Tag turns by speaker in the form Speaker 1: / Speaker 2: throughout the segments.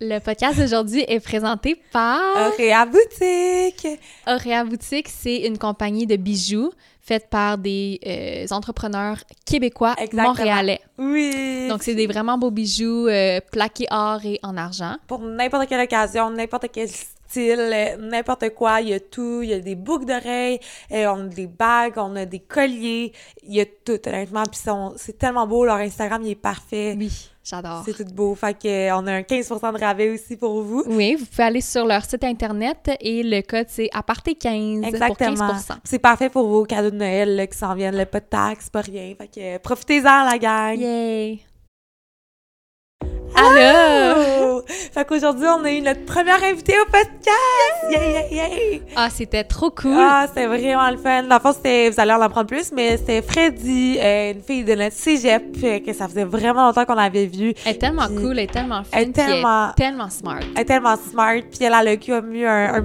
Speaker 1: Le podcast d'aujourd'hui est présenté par
Speaker 2: Auréa Boutique.
Speaker 1: Auréa Boutique, c'est une compagnie de bijoux faite par des euh, entrepreneurs québécois
Speaker 2: Exactement.
Speaker 1: montréalais.
Speaker 2: Oui.
Speaker 1: Donc, c'est des vraiment beaux bijoux euh, plaqués or et en argent.
Speaker 2: pour n'importe quelle occasion, n'importe quel style, euh, n'importe quoi, il y a tout. Il y a des boucles d'oreilles, euh, on a des bagues, on a des colliers, il y a tout, honnêtement. Puis c'est tellement beau, leur Instagram, il est parfait.
Speaker 1: Oui, j'adore.
Speaker 2: C'est tout beau. Fait que, euh, on a un 15% de rabais aussi pour vous.
Speaker 1: Oui, vous pouvez aller sur leur site internet et le code c'est aparté15 pour
Speaker 2: Exactement.
Speaker 1: 15
Speaker 2: C'est parfait pour vos cadeaux de Noël là, qui s'en viennent. Là, pas de taxes, pas rien. Fait que profitez-en, la gang.
Speaker 1: Yay! Allô!
Speaker 2: Fait qu'aujourd'hui, on a eu notre première invitée au podcast!
Speaker 1: Ah, c'était trop cool!
Speaker 2: Ah, c'était vraiment le fun. Dans le fond, vous allez en apprendre plus, mais c'était Freddy, euh, une fille de notre cégep, euh, que ça faisait vraiment longtemps qu'on avait vu.
Speaker 1: Elle est tellement
Speaker 2: Puis-
Speaker 1: cool, elle est tellement fine,
Speaker 2: Elle est
Speaker 1: puis elle est
Speaker 2: tellement-
Speaker 1: tellement smart.
Speaker 2: Elle est tellement smart, puis elle a le comme eu un, un,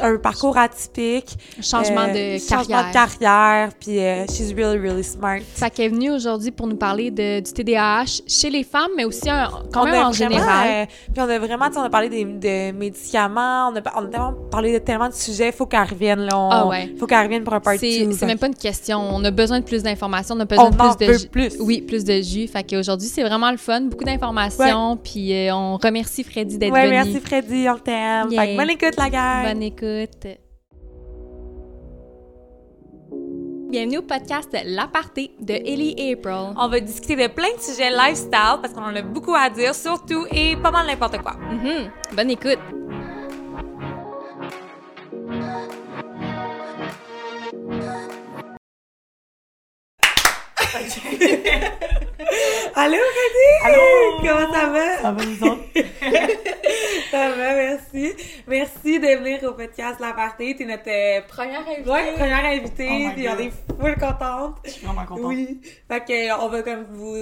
Speaker 2: un parcours atypique.
Speaker 1: Changement
Speaker 2: euh,
Speaker 1: de
Speaker 2: Changement
Speaker 1: carrière.
Speaker 2: de carrière, puis euh, she's really, really smart.
Speaker 1: Fait qu'elle est venue aujourd'hui pour nous parler de, du TDAH chez les femmes, mais aussi un- quand
Speaker 2: On
Speaker 1: même en
Speaker 2: vraiment,
Speaker 1: général.
Speaker 2: euh, puis on a vraiment, on a parlé des, de médicaments, on a, on a tellement parlé de tellement de sujets, il faut qu'elle revienne, là. On-
Speaker 1: Ah ouais.
Speaker 2: faut qu'elle revienne pour un part
Speaker 1: C'est même pas une question. On a besoin de plus d'informations, on a
Speaker 2: On
Speaker 1: besoin
Speaker 2: en
Speaker 1: de plus de
Speaker 2: plus.
Speaker 1: Oui, plus de jus. Fait qu'aujourd'hui, c'est vraiment le fun. Beaucoup d'informations. Puis euh, on remercie Freddy d'être
Speaker 2: Ouais,
Speaker 1: venu.
Speaker 2: merci Freddy, on t'aime. Fait que
Speaker 1: Yay.
Speaker 2: bonne écoute, la gang.
Speaker 1: Bonne écoute. Bienvenue au podcast L'Aparté de Ellie et April.
Speaker 2: On va discuter de plein de sujets lifestyle parce qu'on en a beaucoup à dire, surtout et pas mal n'importe quoi.
Speaker 1: Mhm. Bonne écoute.
Speaker 2: Allô, Freddy?
Speaker 3: Allô?
Speaker 2: Comment ça va?
Speaker 3: Ça va, vous autres?
Speaker 2: Ça va, merci. Merci de venir au podcast La Partie. T'es notre euh,
Speaker 1: Première invitée.
Speaker 2: ouais, première invitée,
Speaker 3: Oh
Speaker 2: puis on est full contente.
Speaker 3: Je suis vraiment contente.
Speaker 2: Oui. Fait que euh, on va comme vous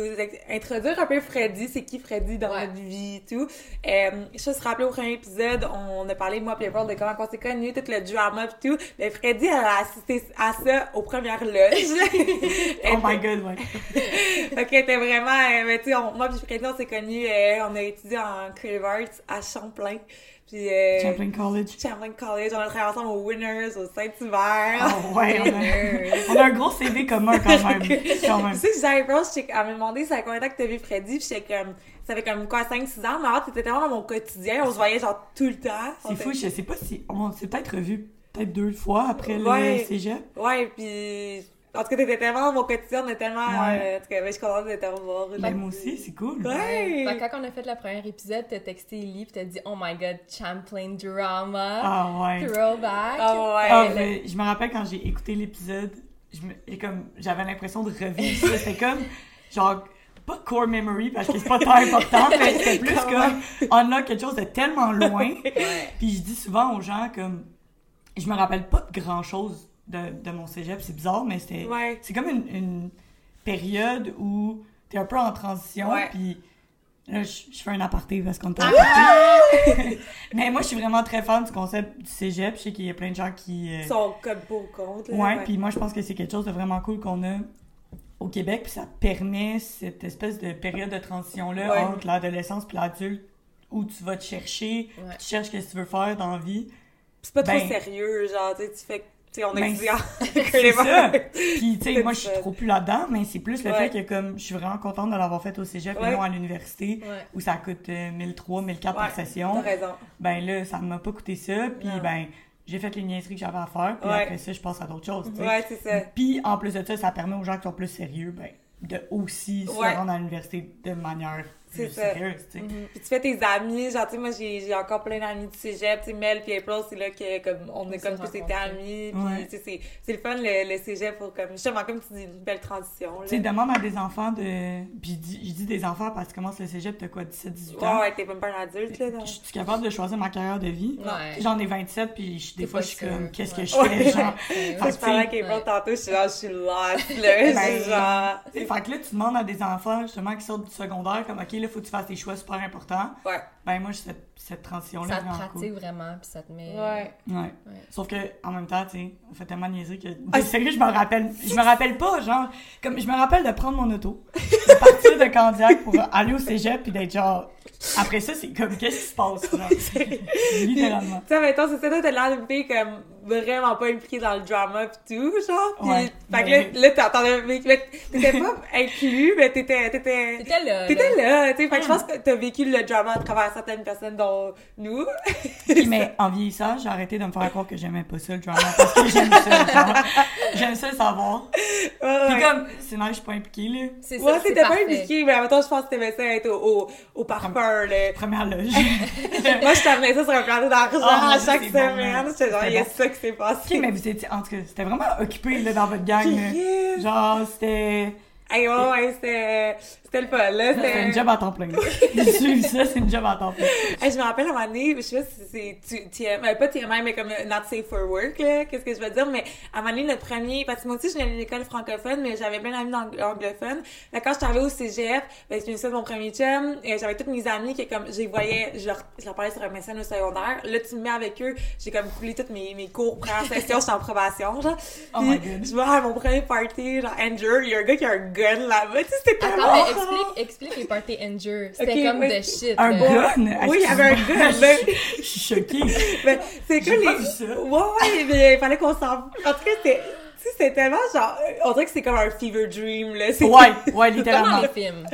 Speaker 2: introduire un peu Freddy, c'est qui Freddy dans
Speaker 1: Ouais.
Speaker 2: notre vie et tout. Euh, je se rappeler au premier épisode, on a parlé moi et Paul de comment on s'est connus, tout le drama et tout. Mais Freddy elle a assisté à ça aux premières loges.
Speaker 3: Oh my god, ouais.
Speaker 2: fait qu'elle était vraiment, euh, mais tu sais, moi puis Freddy on s'est connus, euh, on a étudié en Creative Arts à Champlain. Puis euh,
Speaker 3: Champlain College.
Speaker 2: Champlain College, on a travaillé ensemble au Winners, au Saint-Hubert.
Speaker 3: Oh ouais, on a, on a un gros CV commun quand même. Quand même.
Speaker 2: Tu sais j'avais elle m'a demandé ça fait combien de temps que t'as vu Freddy, puis j'étais comme, ça fait comme quoi, 5-6 ans, mais avant, t'étais tellement dans mon quotidien, on se voyait genre tout le temps.
Speaker 3: C'est fou, je sais pas si. On s'est peut-être revus peut-être deux fois après
Speaker 2: Ouais.
Speaker 3: le cégep.
Speaker 2: Ouais, puis en tout cas, t'étais tellement dans mon quotidien, on est tellement,
Speaker 3: Ouais.
Speaker 2: euh, en tout cas, ben, je suis contente de te revoir.
Speaker 3: Ben, moi aussi, c'est cool.
Speaker 2: Ouais!
Speaker 4: Quand on a fait le premier épisode, t'as texté Ellie pis t'as dit Oh my god, Champlain drama,
Speaker 3: Ah ouais.
Speaker 4: throwback.
Speaker 2: Ah ouais!
Speaker 3: Ah, mais je me rappelle quand j'ai écouté l'épisode, j'avais l'impression de revivre ça. C'était comme, genre, pas core memory parce que c'est pas tant important, mais c'était plus comme unlock quelque chose de tellement loin. Puis je dis souvent aux gens comme, je me rappelle pas de grand chose de, de mon cégep, c'est bizarre, mais
Speaker 2: Ouais.
Speaker 3: c'est comme une, une période où t'es un peu en transition, puis là, je, je fais un aparté parce qu'on en aparté. mais moi, je suis vraiment très fan du concept du cégep. Je sais qu'il y a plein de gens qui... euh,
Speaker 2: Ils sont comme pour là,
Speaker 3: Ouais, puis moi je pense que c'est quelque chose de vraiment cool qu'on a au Québec, puis ça permet cette espèce de période de transition-là
Speaker 2: Ouais.
Speaker 3: entre l'adolescence puis l'adulte où tu vas te chercher,
Speaker 4: Ouais.
Speaker 3: tu cherches ce que tu veux faire dans la vie.
Speaker 2: c'est pas trop
Speaker 3: ben-
Speaker 2: sérieux, genre, tu fais, sais, on
Speaker 3: Ben,
Speaker 2: étudie en
Speaker 3: C'est ça! Puis tu sais, moi je suis trop plus là-dedans, mais c'est plus le
Speaker 2: Ouais.
Speaker 3: fait que comme je suis vraiment contente de l'avoir fait au cégep
Speaker 2: Ouais.
Speaker 3: et non à l'université
Speaker 4: Ouais.
Speaker 3: où ça coûte euh, 1003, 1004 par session.
Speaker 2: T'as raison.
Speaker 3: Ben là, ça m'a pas coûté ça, puis ben j'ai fait les niaiseries que j'avais à faire, puis après ça, je passe à d'autres choses, tu sais.
Speaker 2: Ouais, c'est ça.
Speaker 3: Puis en plus de ça, ça permet aux gens qui sont plus sérieux, ben, de aussi se rendre à l'université de manière
Speaker 2: C'est ça.
Speaker 3: sérieuse, sais.
Speaker 2: Puis tu fais tes amis, genre, tu sais, moi, j'ai j'ai encore plein d'amis du cégep, tu sais, Mel puis April, c'est là que, comme, on a
Speaker 4: s'est
Speaker 2: comme tous été amis,
Speaker 3: Ouais.
Speaker 2: puis tu sais, c'est- c'est le fun, le, le cégep, pour, comme, justement, comme tu dis, une belle transition, là.
Speaker 3: Tu sais, demande à des enfants de. Puis je dis- je dis des enfants parce que commence le cégep, t'as quoi, 17-18
Speaker 2: Ouais,
Speaker 3: ans?
Speaker 2: ouais, t'es même pas un adulte, là, non?
Speaker 3: Je suis capable de choisir ma carrière de vie.
Speaker 4: Ouais.
Speaker 3: J'en ai 27, puis des fois, je suis comme, qu'est-ce que je fais, genre?
Speaker 4: Ouais.
Speaker 2: Fait je parlais avec. April tantôt, je suis là, je suis lost, là, je
Speaker 3: Ben,
Speaker 2: suis genre...
Speaker 3: Tu sais, Fait que là, tu demandes à des enfants, justement, qui sortent du secondaire, comme, OK, là, faut que tu fasses des choix super importants.
Speaker 2: Ouais.
Speaker 3: Ben, moi, j'ai cette, cette transition-là
Speaker 4: Ça te
Speaker 3: vraiment
Speaker 4: pratique vraiment pis ça te met.
Speaker 2: Ouais.
Speaker 3: Ouais.
Speaker 4: Ouais.
Speaker 3: Sauf que, en même temps, tu sais, on fait tellement de niaiseries que.
Speaker 2: Ah,
Speaker 3: sérieux, je me rappelle. Je me rappelle pas, genre. Comme, je me rappelle de prendre mon auto, de partir de Candiac pour aller au cégep, puis d'être genre. Après ça, c'est comme, qu'est-ce qui se passe, genre? Littéralement.
Speaker 2: Tu sais, mettons, c'est ça, toi, t'as l'air d'une fille comme vraiment pas impliquée dans le drama pis tout, genre. Pis,
Speaker 3: Ouais,
Speaker 2: fait que là, là, t'entendais, mais mais t'étais pas inclus, mais t'étais, t'étais,
Speaker 4: T'étais là.
Speaker 2: t'étais
Speaker 4: là.
Speaker 2: là, tu sais. Fait que je pense que t'as vécu le drama à travers certaines personnes dont nous.
Speaker 3: Mais en vieillissant, j'ai arrêté de me faire croire que j'aimais pas ça, le drama, parce que j'aime ça, genre. J'aime ça le savoir.
Speaker 2: Ouais, ouais.
Speaker 3: comme, nice, je suis pas impliquée, là.
Speaker 4: C'est ça,
Speaker 2: Ouais,
Speaker 4: c'est
Speaker 2: t'étais pas impliquée, mais en même temps, je pense que t'aimais ça être au, au, au parfum, là.
Speaker 3: Première loge.
Speaker 2: Moi, je t'amenais ça sur un plateau d'argent
Speaker 3: Oh,
Speaker 2: à chaque
Speaker 3: bon,
Speaker 2: semaine.
Speaker 3: man.
Speaker 2: J'étais genre,
Speaker 3: C'était
Speaker 2: il y a
Speaker 3: bon.
Speaker 2: ça qui s'est passé.
Speaker 3: Ok, mais vous étiez, en tout cas, c'était vraiment occupé, là, dans votre gang.
Speaker 2: Yes.
Speaker 3: Genre, c'était,
Speaker 2: Hey, ouais, ouais, c'était, c'était le fun, là.
Speaker 3: C'était une job à temps plein. Ça, c'est une job à temps plein.
Speaker 2: Hey, je me rappelle à un moment donné, je sais pas si c'est tu- TM, euh, pas TMI, mais comme euh, Not Safe for Work, là, qu'est-ce que je veux dire, mais à un moment donné, le premier, parce que moi aussi, je venais d'une école francophone, mais j'avais plein d'amis ang- anglophones. Là, quand je suis arrivée au cégep, ben, je venais de mon premier chum, et j'avais toutes mes amies qui, comme, je les voyais, je leur, je leur parlais sur un message au secondaire. Là, tu me mets avec eux, j'ai comme coulé toutes mes, mes cours première session, j'étais en probation, genre.
Speaker 3: Oh
Speaker 2: Puis,
Speaker 3: my God.
Speaker 2: Je vais à mon premier party, genre, Andrew, il y a un gars qui a un gun là-bas, tu sais, c'était tellement.
Speaker 4: Explique, explique les parties Endure. C'était
Speaker 2: Ok,
Speaker 4: comme
Speaker 2: ouais.
Speaker 4: de shit.
Speaker 3: Un
Speaker 4: là.
Speaker 3: gun?
Speaker 2: Oui, il y avait un gun, mais-
Speaker 3: Je suis choquée.
Speaker 2: Ben, c'est
Speaker 3: pas
Speaker 2: les. Ouais, ouais, mais il fallait qu'on s'en. En tout cas, c'était. Tu sais, c'était tellement genre. On dirait que c'est comme un fever dream, là. C'est-
Speaker 3: Ouais, ouais,
Speaker 4: Comme
Speaker 3: littéralement.
Speaker 4: films.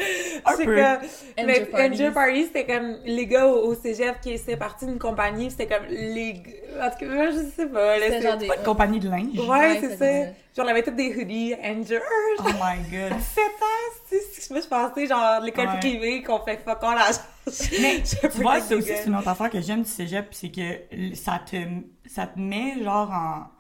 Speaker 3: Un
Speaker 2: c'est
Speaker 3: peu.
Speaker 2: comme. Mais. Angel Party, c'était comme les gars au, au cégep qui étaient partis d'une compagnie, c'était comme les. En tout cas, moi, je sais pas, là.
Speaker 4: C'était
Speaker 2: c'est-
Speaker 4: genre des.
Speaker 3: Pas de compagnie de linge.
Speaker 2: Ouais,
Speaker 4: Ouais,
Speaker 2: c'est
Speaker 4: c'est
Speaker 2: ça. Genre, on avait tous des hoodies, Angel.
Speaker 3: Oh my god.
Speaker 2: 7 ans, tu sais, moi, je pensais, genre, l'école
Speaker 3: Ouais.
Speaker 2: privée, qu'on fait fuck all l'argent.
Speaker 3: Mais
Speaker 2: Je
Speaker 3: tu vois, ça aussi, c'est une autre affaire que j'aime du cégep, c'est que ça te, ça te met genre en.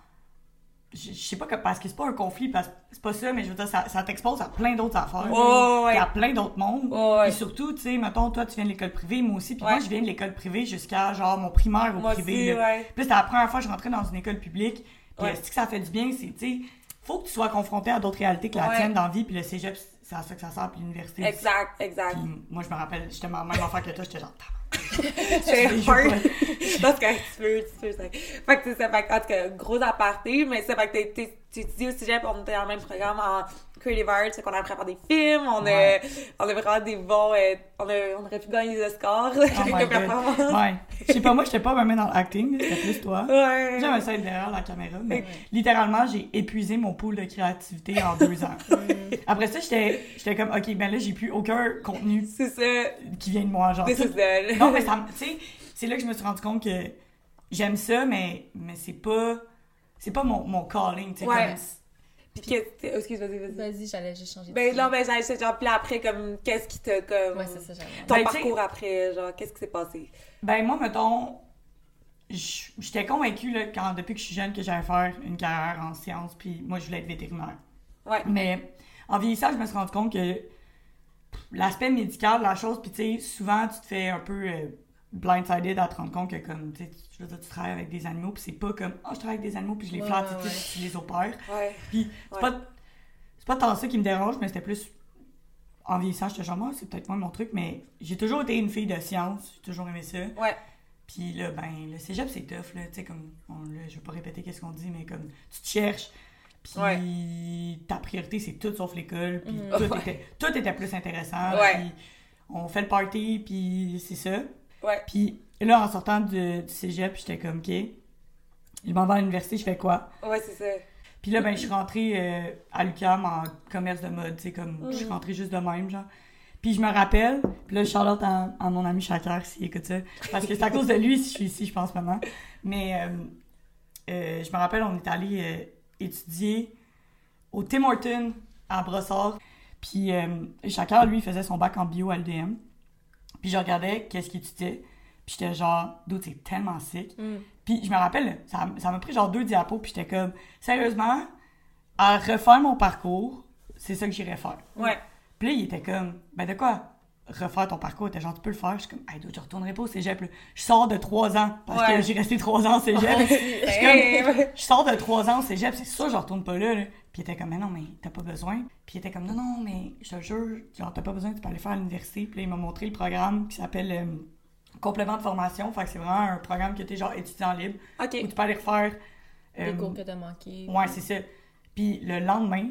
Speaker 3: Je, je sais pas que, parce que c'est pas un conflit, parce que c'est pas ça, mais je veux dire, ça, ça t'expose à plein d'autres affaires.
Speaker 2: Ouais, ouais.
Speaker 3: À plein d'autres mondes.
Speaker 2: Ouais, ouais.
Speaker 3: Et surtout, tu sais, mettons, toi, tu viens de l'école privée, moi aussi, puis
Speaker 2: Ouais.
Speaker 3: moi, je viens de l'école privée jusqu'à genre mon primaire au
Speaker 2: Moi
Speaker 3: privé.
Speaker 2: aussi, ouais.
Speaker 3: Puis c'était la première fois que je rentrais dans une école publique. Puis est-ce que ça fait du bien, c'est, tu sais, faut que tu sois confronté à d'autres réalités que la tienne dans la vie, puis le cégep, c'est à ça que ça sert, puis l'université.
Speaker 2: Exact, exact.
Speaker 3: Puis moi, je me rappelle, j'étais même affaire que toi, j'étais genre,
Speaker 2: C'est
Speaker 3: Je
Speaker 2: hard. pense que tu peux, tu peux, ça. Fait que c'est ça, fait que, en tout cas, gros aparté, mais ça fait que t'es- t'es- tu étudies au cégep, on était dans le même programme en Creative Arts, fait qu'on a appris à faire des films, on
Speaker 3: Ouais.
Speaker 2: a, on a vraiment des bons, euh, on, a, on aurait pu gagner des Oscars,
Speaker 3: Oh. Ouais. Je sais pas, moi, j'étais pas vraiment dans l'acting, c'était plus toi.
Speaker 2: Ouais.
Speaker 3: J'aimais ça être derrière la caméra, mais littéralement, j'ai épuisé mon pool de créativité en deux ans. Après ça, j'étais j'étais comme, OK, ben là, j'ai plus aucun contenu
Speaker 2: C'est ça.
Speaker 3: qui vient de moi, genre.
Speaker 2: This is that.
Speaker 3: Non, mais ça, tu sais, c'est là que je me suis rendu compte que j'aime ça, mais, mais c'est pas, c'est pas mon, mon calling, tu sais.
Speaker 2: Ouais.
Speaker 3: comme-
Speaker 2: Puis oh, excuse, vas-y, vas-y.
Speaker 4: Vas-y, j'allais juste changer de
Speaker 2: Ben non, ben j'allais juste genre, puis après, comme, qu'est-ce qui t'a, comme,
Speaker 4: Ouais, c'est ça, j'allais.
Speaker 2: ton
Speaker 3: Ben,
Speaker 2: parcours après, genre, qu'est-ce qui s'est passé?
Speaker 3: Ben, moi, mettons, j'étais convaincue, là, quand, depuis que je suis jeune, que j'allais faire une carrière en sciences, puis moi, je voulais être vétérinaire.
Speaker 2: Ouais.
Speaker 3: Mais en vieillissant, je me suis rendu compte que l'aspect médical, la chose, puis tu sais, souvent, tu te fais un peu euh, blindsided à te rendre compte que, comme, tu sais, tu- je veux dire, tu travailles avec des animaux, puis c'est pas comme, oh, je travaille avec des animaux, puis je les
Speaker 4: Ouais,
Speaker 3: flatte,
Speaker 4: ouais,
Speaker 3: tu les opères.
Speaker 2: Ouais.
Speaker 3: Puis c'est pas, c'est pas tant ça qui me dérange, mais c'était plus. En vieillissant, j'étais genre, Ah, c'est peut-être moins mon truc, mais j'ai toujours été une fille de science, j'ai toujours aimé ça.
Speaker 2: Ouais.
Speaker 3: Puis là, ben, le cégep, c'est tough, là. Tu sais, comme, on, là, je vais pas répéter qu'est-ce qu'on dit, mais comme, tu te cherches. Puis ta priorité, c'est tout sauf l'école. Puis
Speaker 4: Mhm.
Speaker 3: tout, était, tout était plus intéressant. Puis on fait le party, puis c'est ça.
Speaker 2: Ouais.
Speaker 3: Puis là, en sortant de- du cégep, j'étais comme, OK, je m'en vais à l'université, je fais quoi?
Speaker 2: Ouais, c'est ça.
Speaker 3: Puis là, ben, je suis rentrée euh, à l'UQAM en commerce de mode, tu sais, comme, je suis rentrée juste de même, genre. Puis je me rappelle, puis là, Charlotte à, à mon ami Shaker, s'il écoute ça, parce que c'est à cause de lui si je suis ici, je pense, maintenant. Mais euh, euh, je me rappelle, on est allé étudier au Tim Hortons à Brossard. Puis euh, Shaker, lui, faisait son bac en bio à l'UDM. Puis je regardais qu'est-ce qu'il étudiait. Puis j'étais genre, dude, c'est tellement sick.
Speaker 4: Mm.
Speaker 3: Puis je me rappelle, ça ça m'a pris genre deux diapos, puis j'étais comme, sérieusement, à refaire mon parcours, c'est ça que j'irais faire.
Speaker 2: Ouais.
Speaker 3: Puis là, il était comme, ben de quoi refaire ton parcours? Était genre, tu peux le faire. Je suis comme, hey, dude, je retournerai pas au cégep. là. Je sors de trois ans, parce
Speaker 2: Ouais.
Speaker 3: que j'ai resté trois ans au cégep. Je suis comme, je sors de trois ans au cégep, c'est sûr, je retourne pas là, là. Puis il était comme, mais non, mais t'as pas besoin. Puis il était comme, non, non, mais je te jure, genre, t'as pas besoin, tu peux aller faire à l'université. Puis là, il m'a montré le programme qui s'appelle euh, Complément de formation. Fait que c'est vraiment un programme que t'es genre étudiant libre, où
Speaker 2: Ok.
Speaker 3: tu peux aller refaire. euh,
Speaker 4: Les cours que t'as manqué.
Speaker 3: ouais, c'est ça. Puis le lendemain,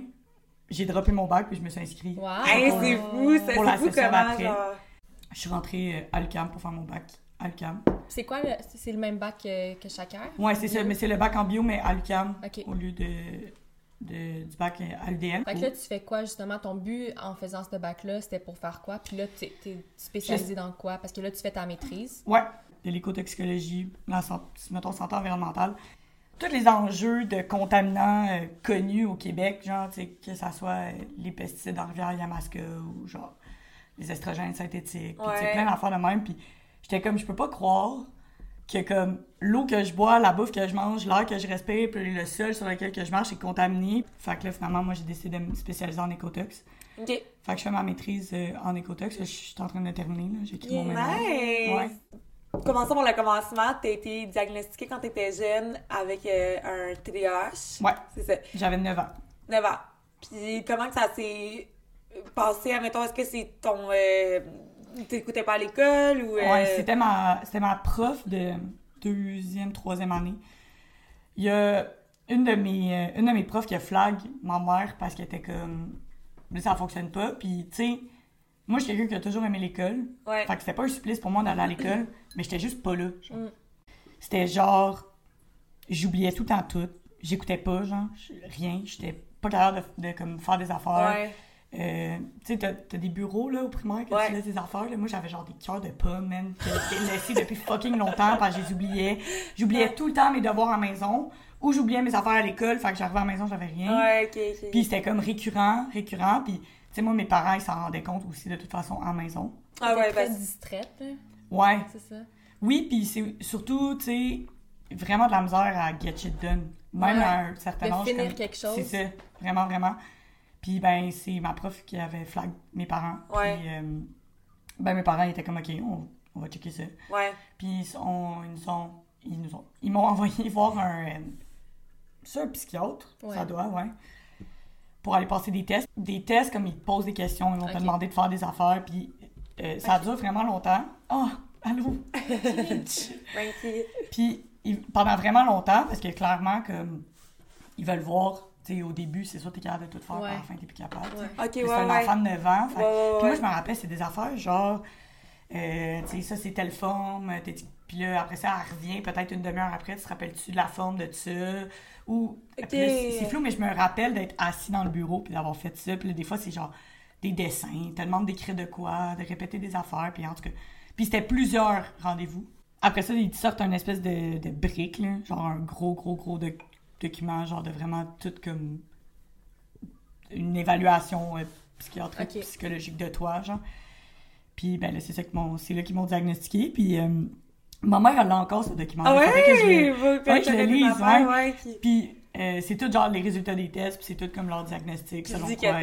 Speaker 3: j'ai droppé mon bac, puis je me suis inscrit.
Speaker 4: Wow.
Speaker 2: Hey, c'est fou, c'est
Speaker 3: Pour la
Speaker 2: c'est fou comment, genre.
Speaker 3: je suis rentrée euh, à l'UQAM pour faire mon bac à l'UQAM.
Speaker 4: C'est quoi, le- c'est le même bac que, que chacun?
Speaker 3: Ouais, c'est ça, mais c'est le bac en bio, mais à l'UQAM
Speaker 4: Ok.
Speaker 3: au lieu de, de- du bac à l'UDM.
Speaker 4: Fait que là, tu fais quoi, justement? Ton but en faisant ce bac-là, c'était pour faire quoi? Puis là, t'es es spécialisé dans quoi? Parce que là, tu fais ta maîtrise.
Speaker 3: Ouais, de l'écotoxicologie, la santé, mettons santé environnementale. Tous les enjeux de contaminants euh, connus au Québec, genre, tu que ça soit euh, les pesticides en rivière Yamaska ou genre les estrogènes synthétiques, tu
Speaker 2: Ouais.
Speaker 3: plein d'affaires de même. Puis j'étais comme, je peux pas croire que comme l'eau que je bois, la bouffe que je mange, l'air que je respire, puis le sol sur lequel que je marche est contaminé. Fait que là, finalement, moi, j'ai décidé de me spécialiser en écotox.
Speaker 2: OK.
Speaker 3: Fait que je fais ma maîtrise euh, en écotox. Je suis en train de terminer, là. J'ai écrit mon mémoire.
Speaker 2: Nice!
Speaker 3: Ouais.
Speaker 2: Commençons par le commencement. T'as été diagnostiquée quand t'étais jeune avec euh, un TDAH.
Speaker 3: Ouais.
Speaker 2: C'est ça.
Speaker 3: J'avais 9 ans.
Speaker 2: 9 ans. Puis comment que ça s'est passé? Admettons, est-ce que c'est ton... Euh, T'écoutais pas à l'école ou... euh,
Speaker 3: Ouais, c'était ma, c'était ma prof de deuxième, troisième année. Il y a une de mes, euh, une de mes profs qui a flag ma mère parce qu'elle était comme, mais ça fonctionne pas. Puis, tu sais, moi, je suis quelqu'un qui a toujours aimé l'école.
Speaker 2: Ouais.
Speaker 3: Fait que c'était pas un supplice pour moi d'aller à l'école, mais j'étais juste pas là.
Speaker 4: Mm.
Speaker 3: C'était genre, j'oubliais tout temps tout. J'écoutais pas, genre, je- rien. J'étais pas capable de, de, comme, faire des affaires.
Speaker 2: Ouais.
Speaker 3: Euh, tu sais, t'as, t'as des bureaux là au primaire que
Speaker 2: Ouais.
Speaker 3: tu laisses des affaires. Là. Moi, j'avais genre des cœurs de pommes, man, que j'ai laissés depuis fucking longtemps parce que je les oubliais. J'oubliais tout le temps mes devoirs à la maison ou j'oubliais mes affaires à l'école. Fait que j'arrivais à la maison, j'avais rien.
Speaker 2: Ouais, ok, ok.
Speaker 3: Puis c'était comme récurrent, récurrent. Puis, tu sais, moi, mes parents, ils s'en rendaient compte aussi de toute façon à la maison.
Speaker 2: ah
Speaker 4: T'es
Speaker 2: ouais,
Speaker 4: très
Speaker 2: ben,
Speaker 4: distraite, là.
Speaker 3: Ouais.
Speaker 4: C'est ça?
Speaker 3: Oui, puis c'est surtout, tu sais, vraiment de la misère à get shit done. Même
Speaker 4: Ouais.
Speaker 3: à un certain
Speaker 4: De
Speaker 3: âge.
Speaker 4: finir
Speaker 3: comme-
Speaker 4: quelque chose.
Speaker 3: C'est ça, vraiment, vraiment. Puis ben, c'est ma prof qui avait flag mes parents.
Speaker 2: Ouais.
Speaker 3: Puis, euh, ben, mes parents étaient comme, OK, on, on va checker ça.
Speaker 2: ouais.
Speaker 3: Puis ils, nous ont, ils nous ont, ils m'ont envoyé voir un, euh, c'est un psychiatre,
Speaker 4: Ouais.
Speaker 3: ça doit, ouais. Pour aller passer des tests. Des tests, comme ils te posent des questions, ils vont te
Speaker 4: Ok.
Speaker 3: demander de faire des affaires, puis euh, ça dure vraiment longtemps. Oh, allô? Puis ils- pendant vraiment longtemps, parce que clairement, comme ils veulent voir, sais, au début, c'est sûr que t'es capable de tout faire,
Speaker 4: Ouais.
Speaker 3: à la fin, t'es plus capable.
Speaker 4: Ouais.
Speaker 3: C'est un enfant de 9 ans. fait- Puis moi, je me rappelle, c'est des affaires genre, euh, tu sais, ça c'est telle forme, t'es- puis là, après ça, elle revient peut-être une demi-heure après, tu te rappelles-tu de la forme de ça? Ou, c'est flou, mais je me rappelle d'être assis dans le bureau puis d'avoir fait ça. Puis là, des fois, c'est genre des dessins, te demande d'écrire de quoi, de répéter des affaires, puis en tout cas. Puis c'était plusieurs rendez-vous. Après ça, ils te sortent un espèce de, de brique, là, genre un gros, gros, gros doc- document, genre de vraiment tout comme une évaluation euh, psychiatrique,
Speaker 4: Ok.
Speaker 3: psychologique de toi, genre. Puis ben là, c'est ça que mon, c'est là qu'ils m'ont diagnostiqué. Puis euh, ma mère, elle a encore ce document.
Speaker 2: Ah ouais?
Speaker 3: que je faudrait que je le lise, ouais. Puis euh, c'est tout genre les résultats des tests, puis c'est tout comme leur diagnostic, selon
Speaker 2: dis
Speaker 3: quoi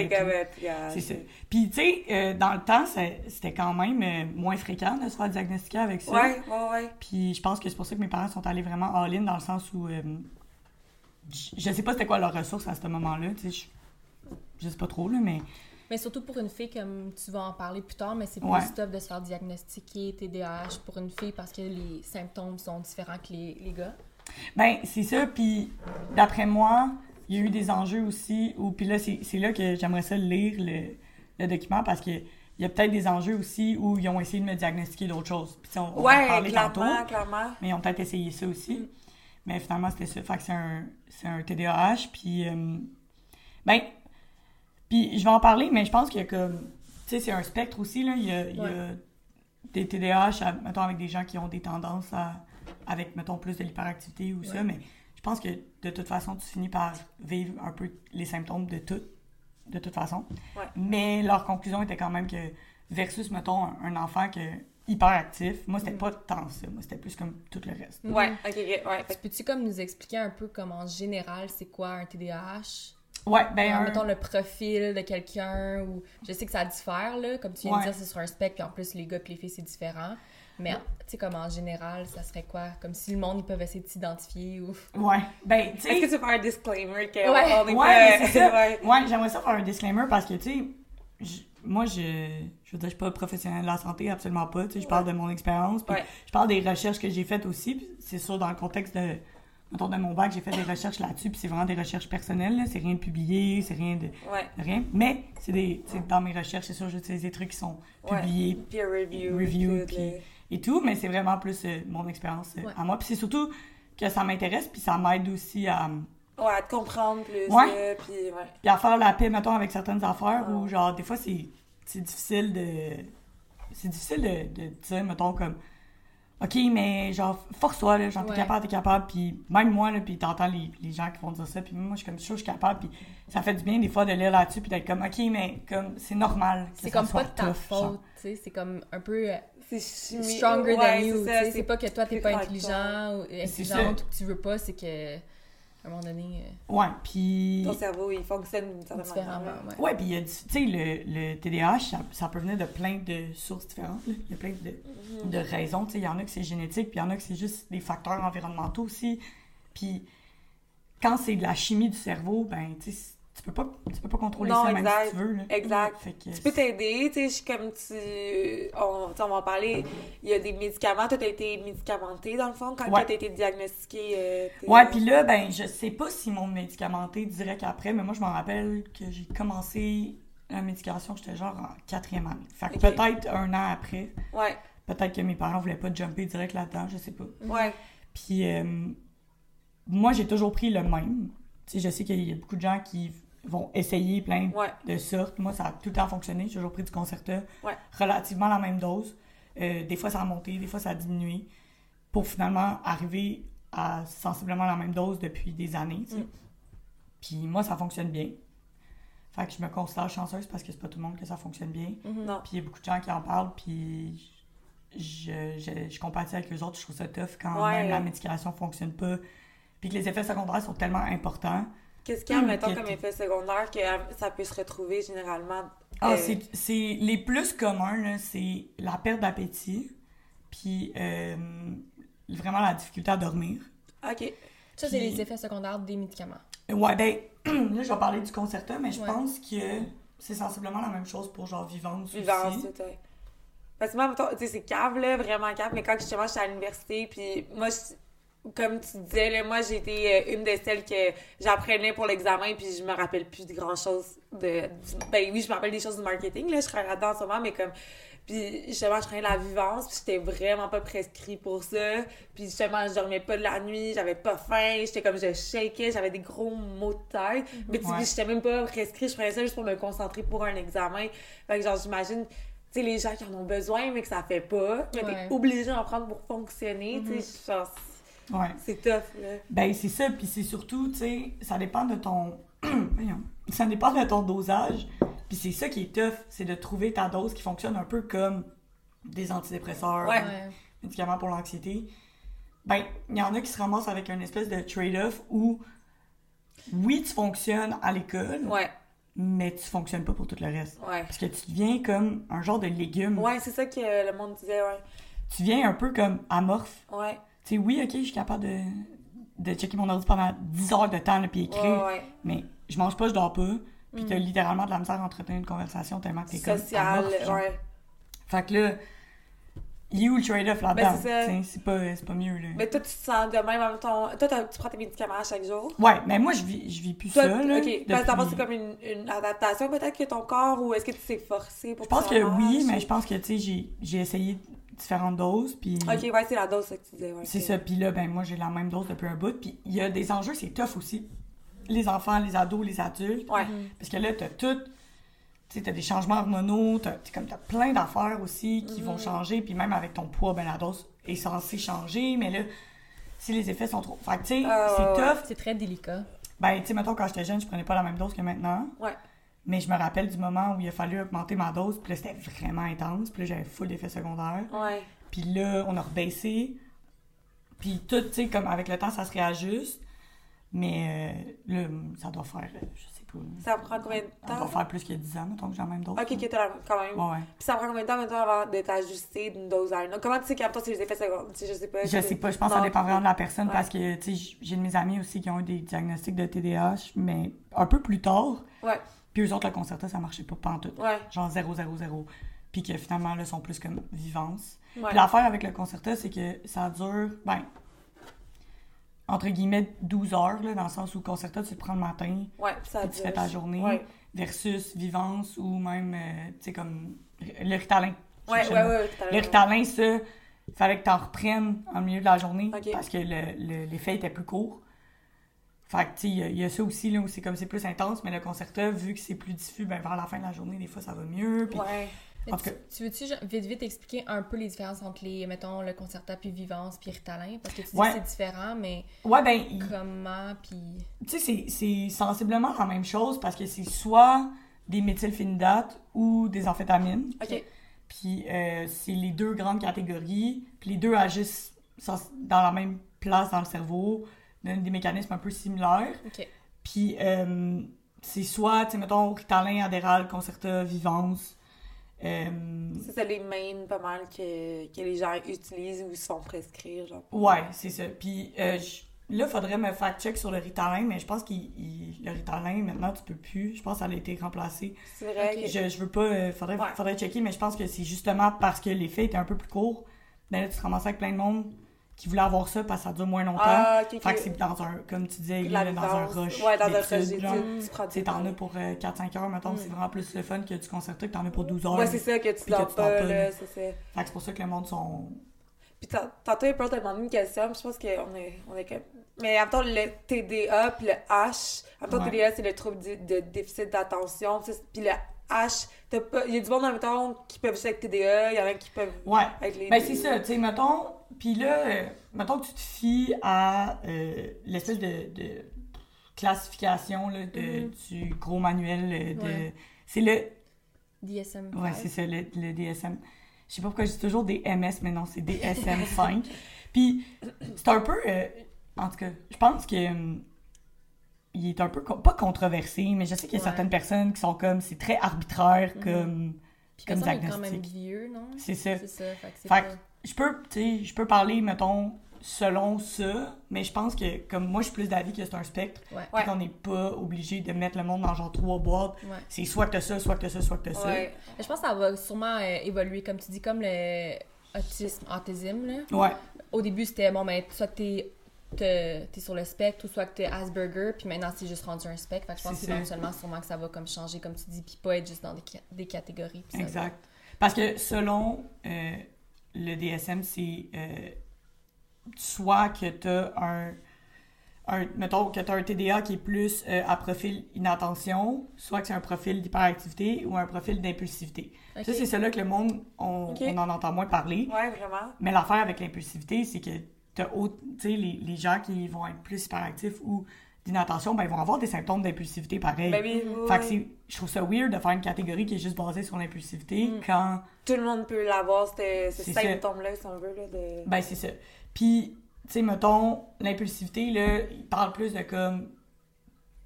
Speaker 3: C'est ça. Puis, tu sais, euh, dans le temps, c'était quand même euh, moins fréquent de se faire diagnostiquer avec ça.
Speaker 2: Ouais, ouais, ouais.
Speaker 3: Puis, je pense que c'est pour ça que mes parents sont allés vraiment all-in dans le sens où. Je sais pas c'était quoi leurs ressources à ce moment-là, tu sais. Je, je sais pas trop, là, mais.
Speaker 4: Mais surtout pour une fille, comme tu vas en parler plus tard, mais c'est plus
Speaker 3: Ouais.
Speaker 4: tough de se faire diagnostiquer TDAH pour une fille parce que les symptômes sont différents que les, les gars.
Speaker 3: Ben, c'est ça. Puis, d'après moi, il y a eu des enjeux aussi. Où, puis là, c'est c'est là que j'aimerais ça lire le, le document parce que. Il y a peut-être des enjeux aussi où ils ont essayé de me diagnostiquer d'autres choses. Puis, on, on en
Speaker 2: Ouais, clairement,
Speaker 3: tantôt.
Speaker 2: clairement.
Speaker 3: Mais ils ont peut-être essayé ça aussi. Mais finalement, c'était ça. Fait que c'est un, c'est un TDAH. Puis, euh, ben, puis je vais en parler, mais je pense qu'il y a comme, tu sais, c'est un spectre aussi, là. Il y a, il y a
Speaker 4: Ouais.
Speaker 3: des TDAH, à- mettons, avec des gens qui ont des tendances à, avec, mettons, plus de l'hyperactivité ou ça. Mais je pense que de toute façon, tu finis par vivre un peu les symptômes de tout, de toute façon.
Speaker 2: Ouais.
Speaker 3: Mais leur conclusion était quand même que, versus, mettons, un, un enfant que hyperactif, moi,
Speaker 4: Mm.
Speaker 3: c'était pas tant ça. Moi, c'était plus comme tout le reste.
Speaker 2: Ouais, ok, ok, ouais.
Speaker 4: Tu peux-tu comme nous expliquer un peu comme en général c'est quoi un TDAH?
Speaker 3: Ouais, ben, un-
Speaker 4: mettons le profil de quelqu'un ou je sais que ça diffère là, comme tu viens
Speaker 3: Ouais.
Speaker 4: de dire c'est sur un spectre puis en plus les gars et les filles c'est différent. Mais tu sais comme en général, ça serait quoi? Comme si le monde ils peuvent essayer de s'identifier ou
Speaker 3: Ouais. Ben, tu
Speaker 2: Est-ce
Speaker 3: sais.
Speaker 2: que tu peux faire un disclaimer que
Speaker 4: Ouais.
Speaker 3: Ouais,
Speaker 2: ouais.
Speaker 3: Ouais, j'aimerais ça faire un disclaimer parce que, tu sais, moi, je, je veux dire, je suis pas professionnelle de la santé, absolument pas. Tu sais, je parle de mon expérience, puis
Speaker 2: Ouais.
Speaker 3: je parle des recherches que j'ai faites aussi. c'est sûr, dans le contexte de Autour de mon bac, j'ai fait des recherches là-dessus, puis c'est vraiment des recherches personnelles, c'est rien de publié, c'est rien de,
Speaker 2: Ouais.
Speaker 3: rien. Mais c'est des, dans mes recherches, c'est sûr, j'utilise des trucs qui sont publiés
Speaker 2: Peer review.
Speaker 3: Review, puis- et tout, mais c'est vraiment plus euh, mon expérience euh, à moi. Puis c'est surtout que ça m'intéresse, puis ça m'aide aussi à,
Speaker 2: Ouais, à te comprendre plus.
Speaker 3: Ouais.
Speaker 2: là, puis ouais.
Speaker 3: puis à faire la paix, mettons, avec certaines affaires,
Speaker 2: Ouais.
Speaker 3: où genre, des fois, c'est c'est difficile de... C'est difficile de, de dire, mettons, comme... OK, mais genre, force-toi, là, genre, t'es
Speaker 1: Ouais.
Speaker 3: capable, t'es capable, puis même moi, là, puis t'entends les, les gens qui vont dire ça, puis moi, je suis comme, je suis sûr que je suis capable, puis ça fait du bien, des fois, de lire là-dessus, puis d'être comme, OK, mais comme, c'est normal
Speaker 4: C'est comme pas de ta faute, tu sais. C'est comme un peu euh, stronger
Speaker 2: ouais,
Speaker 4: than you,
Speaker 2: c'est
Speaker 4: tu
Speaker 2: ça,
Speaker 4: sais. C'est pas que toi, t'es pas intelligent ou ou que tu veux pas, c'est que, à un moment donné, euh,
Speaker 3: Ouais, puis...
Speaker 2: Ton cerveau, il fonctionne d'une certaine
Speaker 4: différemment,
Speaker 2: manière.
Speaker 4: ouais.
Speaker 3: Ouais, puis il y a du- tu sais, le, le TDAH, ça, ça peut venir de plein de sources différentes. là. Il y a plein de,
Speaker 2: Mhm.
Speaker 3: de raisons. Tu sais, il y en a que c'est génétique, puis il y en a que c'est juste des facteurs environnementaux aussi. Puis quand c'est de la chimie du cerveau, ben, tu sais, tu peux pas, tu peux pas contrôler
Speaker 2: Non,
Speaker 3: ça même
Speaker 2: exact,
Speaker 3: si tu veux. Là.
Speaker 2: exact.
Speaker 3: Que,
Speaker 2: Tu peux t'aider, tu sais, je suis comme tu... On, tu on va en parler, il y a des médicaments, toi, t'as été médicamenté, dans le fond, quand
Speaker 3: Ouais.
Speaker 2: t'as été diagnostiqué. euh,
Speaker 3: Ouais, puis là, ben, je sais pas si mon médicamenté direct après, mais moi, je m'en rappelle que j'ai commencé la médication, j'étais genre en quatrième année. Fait que peut-être un an après,
Speaker 2: Ouais,
Speaker 3: peut-être que mes parents voulaient pas jumper direct là-dedans, je sais pas.
Speaker 2: ouais.
Speaker 3: Puis euh, moi, j'ai toujours pris le même. Tu sais, je sais qu'il y a beaucoup de gens qui vont essayer plein
Speaker 2: Ouais.
Speaker 3: de sortes. Moi, ça a tout le temps fonctionné. J'ai toujours pris du Concerta.
Speaker 2: Ouais.
Speaker 3: Relativement la même dose. Euh, des fois, ça a monté, des fois, ça a diminué. Pour finalement arriver à sensiblement la même dose depuis des années.
Speaker 2: Mm.
Speaker 3: Puis moi, ça fonctionne bien. Fait que je me considère chanceuse parce que c'est pas tout le monde que ça fonctionne bien.
Speaker 2: Non.
Speaker 3: Puis il y a beaucoup de gens qui en parlent, puis je, je, je compatis avec eux autres. Je trouve ça tough quand
Speaker 2: Ouais.
Speaker 3: même la médication fonctionne pas, puis que les effets secondaires sont tellement importants.
Speaker 2: Qu'est-ce qu'il y a, mettons, comme effet secondaire que ça peut se retrouver généralement?
Speaker 3: Ah,
Speaker 2: euh,
Speaker 3: c'est, c'est les plus communs, là, c'est la perte d'appétit, puis euh, vraiment la difficulté à dormir.
Speaker 2: OK.
Speaker 4: ça, c'est les effets secondaires des médicaments.
Speaker 3: Ouais, ben, là, je vais parler du concerta, mais je
Speaker 4: Ouais.
Speaker 3: pense que c'est sensiblement la même chose pour genre aussi.
Speaker 2: tout, ouais. Parce que moi, tu sais, c'est cave, là, vraiment cave, mais quand justement j'étais à l'université, puis moi, je- comme tu disais, là, moi, j'ai été euh, une de celles que j'apprenais pour l'examen, puis je me rappelle plus de grand-chose de... du- Ben oui, je me rappelle des choses du marketing, là, je travaille là-dedans en ce moment, mais comme... Puis justement, je travaillais la vivance, puis j'étais vraiment pas prescrit pour ça. Puis justement, je dormais pas de la nuit, j'avais pas faim, j'étais comme, je shakeais, j'avais des gros maux de tête. Mais tu puis j'étais même pas prescrit, je prenais ça juste pour me concentrer pour un examen. Fait que genre, j'imagine, tu sais, les gens qui en ont besoin, mais que ça fait pas, mais
Speaker 4: Ouais.
Speaker 2: t'es obligé d'en prendre pour fonctionner, tu sais, genre,
Speaker 3: Ouais.
Speaker 2: c'est tough, là.
Speaker 3: Ben, c'est ça, puis c'est surtout, tu sais, ça dépend de ton. Ça dépend de ton dosage. Puis c'est ça qui est tough, c'est de trouver ta dose qui fonctionne un peu comme des antidépresseurs,
Speaker 2: Ouais.
Speaker 3: des médicaments pour l'anxiété. Ben, il y en a qui se ramassent avec une espèce de trade-off où, oui, tu fonctionnes à l'école,
Speaker 2: Ouais,
Speaker 3: mais tu fonctionnes pas pour tout le reste.
Speaker 2: ouais.
Speaker 3: Parce que tu deviens comme un genre de légume.
Speaker 2: Ouais, c'est ça que le monde disait, ouais.
Speaker 3: Tu deviens un peu comme amorphe.
Speaker 2: Ouais,
Speaker 3: Tu sais, oui, ok, je suis capable de, de checker mon ordi pendant 10 heures de temps, puis écrire.
Speaker 2: ouais, ouais.
Speaker 3: Mais je mange pas, je dors pas. Puis t'as littéralement de la misère à entretenir une conversation tellement que t'es comme
Speaker 2: Social, ouais.
Speaker 3: Fait que là, il est où le trade-off là-dedans?
Speaker 2: Ben, c'est
Speaker 3: pas, c'est pas mieux, là.
Speaker 2: Mais toi, tu te sens de même en même temps. Toi, tu prends tes médicaments à chaque jour?
Speaker 3: Ouais, mais moi, je vis, je vis plus
Speaker 2: Toi,
Speaker 3: ça, là.
Speaker 2: ok. Parce que c'est comme une, une adaptation peut-être que ton corps ou est-ce que tu t'es forcé pour
Speaker 3: Je pense que oui, mais je pense que, tu sais, j'ai, j'ai essayé différentes doses, puis...
Speaker 2: Ok, ouais, c'est la dose ça que tu disais. Ouais,
Speaker 3: C'est ça, puis là, ben moi, j'ai la même dose depuis un bout, puis il y a des enjeux, c'est tough aussi. Les enfants, les ados, les adultes.
Speaker 2: Ouais.
Speaker 3: Parce que là, t'as tout. Tu sais, t'as des changements hormonaux, t'as comme t'as plein d'affaires aussi qui
Speaker 2: Mm-hmm.
Speaker 3: vont changer, puis même avec ton poids, ben la dose est censée changer, mais là, si les effets sont trop. Fait que, tu sais,
Speaker 2: Ah,
Speaker 3: c'est tough.
Speaker 4: C'est très délicat.
Speaker 3: Ben, tu sais, mettons, quand j'étais jeune, je prenais pas la même dose que maintenant.
Speaker 2: Ouais.
Speaker 3: Mais je me rappelle du moment où il a fallu augmenter ma dose, puis là, c'était vraiment intense, puis là, j'avais full d'effets secondaires.
Speaker 2: Ouais.
Speaker 3: Puis là, on a rebaissé. Puis tout, tu sais, comme avec le temps, ça se réajuste. Mais euh, là, ça doit faire, euh, je sais pas.
Speaker 2: Ça prend combien de
Speaker 3: Ça
Speaker 2: temps?
Speaker 3: doit faire plus que 10 ans, mettons que j'ai la même dose.
Speaker 2: Ok, la- quand même.
Speaker 3: Ouais, ouais.
Speaker 2: Puis ça prend combien de temps maintenant avant de t'ajuster d'une dose à une autre? Comment tu sais qu'après toi, c'est les effets secondaires? Je sais pas.
Speaker 3: Je sais pas, je pense que ça dépend vraiment de la personne
Speaker 2: Ouais.
Speaker 3: parce que, tu sais, j'ai de mes amis aussi qui ont eu des diagnostics de TDAH, mais un peu plus tard.
Speaker 2: Ouais,
Speaker 3: Puis eux autres, le concerta, ça marchait pas pantoute.
Speaker 2: ouais,
Speaker 3: Genre 0, 0, 0. Puis que finalement, là, sont plus comme vivance.
Speaker 2: ouais.
Speaker 3: Puis l'affaire avec le concerta, c'est que ça dure, ben, entre guillemets, 12 heures, là, dans le sens où Concerta, tu le prends le matin,
Speaker 2: Ouais, puis ça
Speaker 3: puis tu fais ta journée,
Speaker 2: Ouais,
Speaker 3: versus Vivance ou même, euh, tu sais, comme le Ritalin.
Speaker 2: ouais, ouais.
Speaker 3: le
Speaker 2: ouais,
Speaker 3: Le. Ritalin, ça, il fallait que tu en reprennes en milieu de la journée parce que le- le- l'effet était plus court. Fait que, tu il y a- il y, a ça aussi, là, où c'est comme c'est plus intense, mais le Concerta, vu que c'est plus diffus, ben, vers la fin de la journée, des fois, ça va mieux. Puis,
Speaker 2: Ouais.
Speaker 4: Mais
Speaker 3: En tout
Speaker 4: tu,
Speaker 3: cas-
Speaker 4: tu veux-tu vite vite expliquer un peu les différences entre les, mettons, le concerta puis Vivance puis Ritalin? Parce que tu dis
Speaker 3: Ouais.
Speaker 4: que c'est différent, mais
Speaker 3: Ouais, ben,
Speaker 4: comment puis...
Speaker 3: tu sais, c'est- sensiblement la même chose parce que c'est soit des méthylphénidates ou des amphétamines.
Speaker 2: Ok.
Speaker 3: Puis euh, c'est les deux grandes catégories. Puis les deux agissent dans la même place dans le cerveau, des mécanismes un peu similaires. Puis euh, c'est soit, tu sais, mettons, Ritalin, Adderall, Concerta, Vivance. Euh,
Speaker 2: Ça, c'est les mains pas mal que, que les gens utilisent ou se font prescrire, genre.
Speaker 3: ouais, c'est ça. Puis euh, là, il faudrait me fact-check sur le Ritalin, mais je pense que le Ritalin, maintenant, tu peux plus. Je pense que ça a été remplacé.
Speaker 2: C'est vrai.
Speaker 3: Je, je veux pas. euh, faudrait,
Speaker 2: Ouais.
Speaker 3: faudrait checker, mais je pense que c'est justement parce que l'effet était un peu plus court. Ben là, tu te ramasses avec plein de monde qui voulait avoir ça parce que ça dure moins longtemps.
Speaker 2: Ah, ok, ok.
Speaker 3: Fait que c'est dans un, comme tu disais,
Speaker 2: La
Speaker 3: là, dans un rush.
Speaker 2: Ouais, dans un rush tu
Speaker 3: Tu t'en as pour euh, 4-5 heures, mettons,
Speaker 2: Mm.
Speaker 3: c'est vraiment plus le fun que du concerto que t'en as pour 12 heures.
Speaker 2: Ouais, c'est ça que tu dors
Speaker 3: tu
Speaker 2: pas, là, c'est ça.
Speaker 3: Fait que c'est pour ça que le monde sont.
Speaker 2: Puis tant- tantôt, April t'a demandé une question, puis je pense qu'on est, on est comme... Mais en même temps, le TDA puis le H, en même temps,
Speaker 3: Ouais.
Speaker 2: TDA, c'est le trouble de, de déficit d'attention, puis le H, t'as pas... Il y a du monde, en même temps, qui peuvent juste avec TDA, il y en a qui peuvent
Speaker 3: Ouais.
Speaker 2: avec les
Speaker 3: Ben, c'est ça, tu sais, mettons. Puis là, euh, mettons que tu te fies à euh, l'espèce de, de classification là, de,
Speaker 2: Mhm.
Speaker 3: du gros manuel euh, de.
Speaker 4: Ouais.
Speaker 3: C'est le.
Speaker 4: DSM.
Speaker 3: Ouais, c'est ça, le, le DSM. Je sais pas pourquoi je dis toujours des MS, mais non, c'est DSM 5. Puis, c'est un peu. euh, en tout cas, je pense que. hum, il est un peu. co- Pas controversé, mais je sais qu'il y a
Speaker 4: Ouais.
Speaker 3: certaines personnes qui sont comme. C'est très arbitraire
Speaker 4: Mhm.
Speaker 3: comme.
Speaker 4: Puis
Speaker 3: comme
Speaker 4: ça, il est quand même
Speaker 3: diagnostic.
Speaker 4: vieux, non?
Speaker 3: C'est ça.
Speaker 4: C'est ça, fait que
Speaker 3: je peux, tu sais, je peux parler, mettons, selon ça, mais je pense que, comme moi, je suis plus d'avis que c'est un spectre,
Speaker 4: Ouais.
Speaker 3: qu'on n'est pas obligé de mettre le monde dans genre trois boîtes.
Speaker 4: Ouais.
Speaker 3: C'est soit que t'as ça, soit que t'as ça, soit que t'as ça.
Speaker 4: Je pense que ça va sûrement euh, évoluer, comme tu dis, comme le autisme, autisme, là.
Speaker 3: Ouais,
Speaker 4: Au début, c'était, bon, ben, soit que t'es t'es sur le spectre ou soit que t'es Asperger, puis maintenant, c'est juste rendu un spectre. Fait que je pense qu'éventuellement, sûrement que ça va comme changer, comme tu dis, puis pas être juste dans des, ca- des catégories. va-
Speaker 3: exact. Parce que selon euh, le DSM, c'est euh, soit que t'as un, un. Mettons que t'as un TDA qui est plus euh, à profil inattention, soit que c'est un profil d'hyperactivité ou un profil d'impulsivité. Ça, c'est cela que le monde, on, on en entend moins parler.
Speaker 2: Ouais, vraiment.
Speaker 3: Mais l'affaire avec l'impulsivité, c'est que tu les, les gens qui vont être plus hyperactifs ou d'inattention, ben, ils vont avoir des symptômes d'impulsivité pareil.
Speaker 2: Ben oui, oui,
Speaker 3: Fait que je trouve ça weird de faire une catégorie qui est juste basée sur l'impulsivité
Speaker 2: Mm.
Speaker 3: quand,
Speaker 2: Tout le monde peut l'avoir, ce symptôme-là, si on veut, là, de...
Speaker 3: ben c'est ça. Puis, tu sais, mettons, l'impulsivité, là, il parle plus de comme,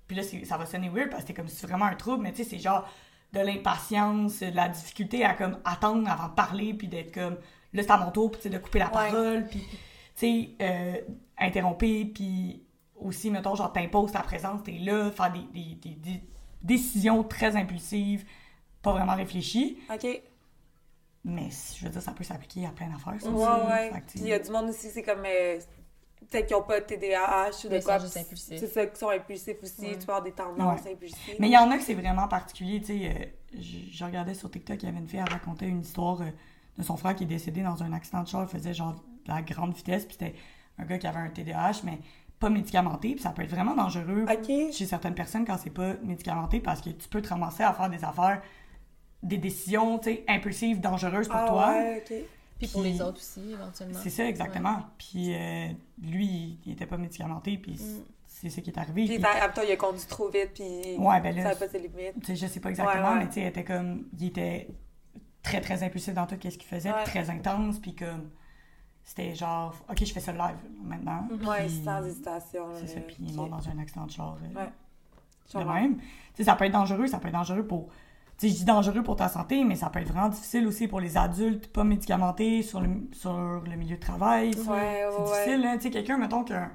Speaker 3: puis là, ça va sonner weird parce que c'est comme si c'est vraiment un trouble, mais tu sais, c'est genre de l'impatience, de la difficulté à comme attendre avant de parler, puis d'être comme, là, c'est à mon tour, puis de couper la
Speaker 2: Ouais.
Speaker 3: parole, puis, tu sais, euh, interrompre, puis aussi, mettons, genre, t'imposes ta présence, t'es là, faire des, des, des- des décisions très impulsives, pas vraiment réfléchies,
Speaker 2: OK.
Speaker 3: mais je veux dire, ça peut s'appliquer à plein d'affaires, ça
Speaker 2: Ouais,
Speaker 3: aussi.
Speaker 2: ouais. Puis il y a du monde aussi, c'est comme... euh, Peut-être qu'ils n'ont pas de TDAH ou de quoi. C'est ça, qui sont impulsifs aussi.
Speaker 4: Ouais.
Speaker 2: Tu peux avoir des tendances impulsives.
Speaker 3: Mais il y en a que c'est vraiment particulier, tu sais. euh, je, regardais sur TikTok, il y avait une fille, elle racontait une histoire euh, de son frère qui est décédé dans un accident de char. Il faisait genre de la grande vitesse, puis c'était un gars qui avait un TDAH, mais pas médicamenté, puis ça peut être vraiment dangereux chez certaines personnes quand c'est pas médicamenté parce que tu peux te ramasser à faire des affaires, des décisions, tu sais, impulsives, dangereuses pour
Speaker 2: Ah
Speaker 3: toi.
Speaker 2: ouais, OK.
Speaker 4: Puis pour les autres aussi, éventuellement.
Speaker 3: C'est ça, exactement. Puis euh, lui, il, était pas médicamenté, puis
Speaker 4: Mm.
Speaker 3: c'est ça qui est arrivé.
Speaker 2: Puis temps, il a conduit trop vite, puis
Speaker 3: Ouais, ben
Speaker 2: ça n'a pas ses limites.
Speaker 3: je sais pas exactement,
Speaker 2: Ouais, ouais.
Speaker 3: mais tu sais, il était comme, il était très, très impulsif dans tout ce qu'il faisait,
Speaker 2: Ouais.
Speaker 3: très intense, puis comme, c'était genre, ok, je fais ça live maintenant.
Speaker 2: Ouais,
Speaker 3: Puis-
Speaker 2: sans hésitation.
Speaker 3: C'est ça, puis il mort dans un accident de char euh,
Speaker 2: Ouais.
Speaker 3: De même. Tu sais, ça peut être dangereux, ça peut être dangereux pour, tu sais, je dis dangereux pour ta santé, mais ça peut être vraiment difficile aussi pour les adultes pas médicamentés sur le, sur le milieu de travail.
Speaker 2: Ouais, ouais,
Speaker 3: C'est
Speaker 2: ouais.
Speaker 3: difficile, là. Tu sais, quelqu'un, mettons, qu'un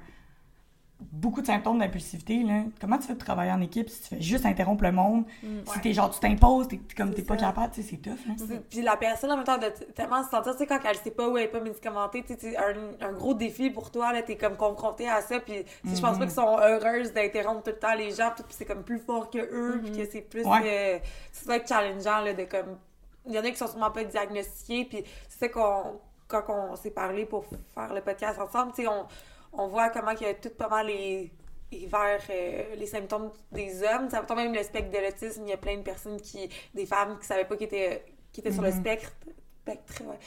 Speaker 3: beaucoup de symptômes d'impulsivité, là, comment tu fais de travailler en équipe si tu fais juste interrompre le monde? Si t'es genre, tu t'imposes, t'es comme
Speaker 2: C'est
Speaker 3: t'es pas
Speaker 2: ça.
Speaker 3: capable, tu sais, c'est tough, là.
Speaker 2: Puis la personne, en même temps, de tellement se sentir, tu sais, quand elle sait pas où elle est pas médicamentée, tu sais, c'est un, un gros défi pour toi, là, t'es comme confronté à ça, puis je pense pas qu'ils sont heureuses d'interrompre tout le temps les gens, puis c'est comme plus fort que eux, puis que c'est plus,
Speaker 3: Ouais.
Speaker 2: euh, ça doit être challengeant, là, de comme, il y en a qui sont sûrement pas diagnostiqués, puis c'est ça qu'on, quand on s'est parlé pour faire le podcast ensemble, tu sais, on, on voit comment il y a tout pas mal les vers euh, les symptômes des hommes. Ça même le spectre de l'autisme, il y a plein de personnes qui, des femmes qui savaient pas qu'ils étaient, qui étaient sur le spectre. spectre ouais.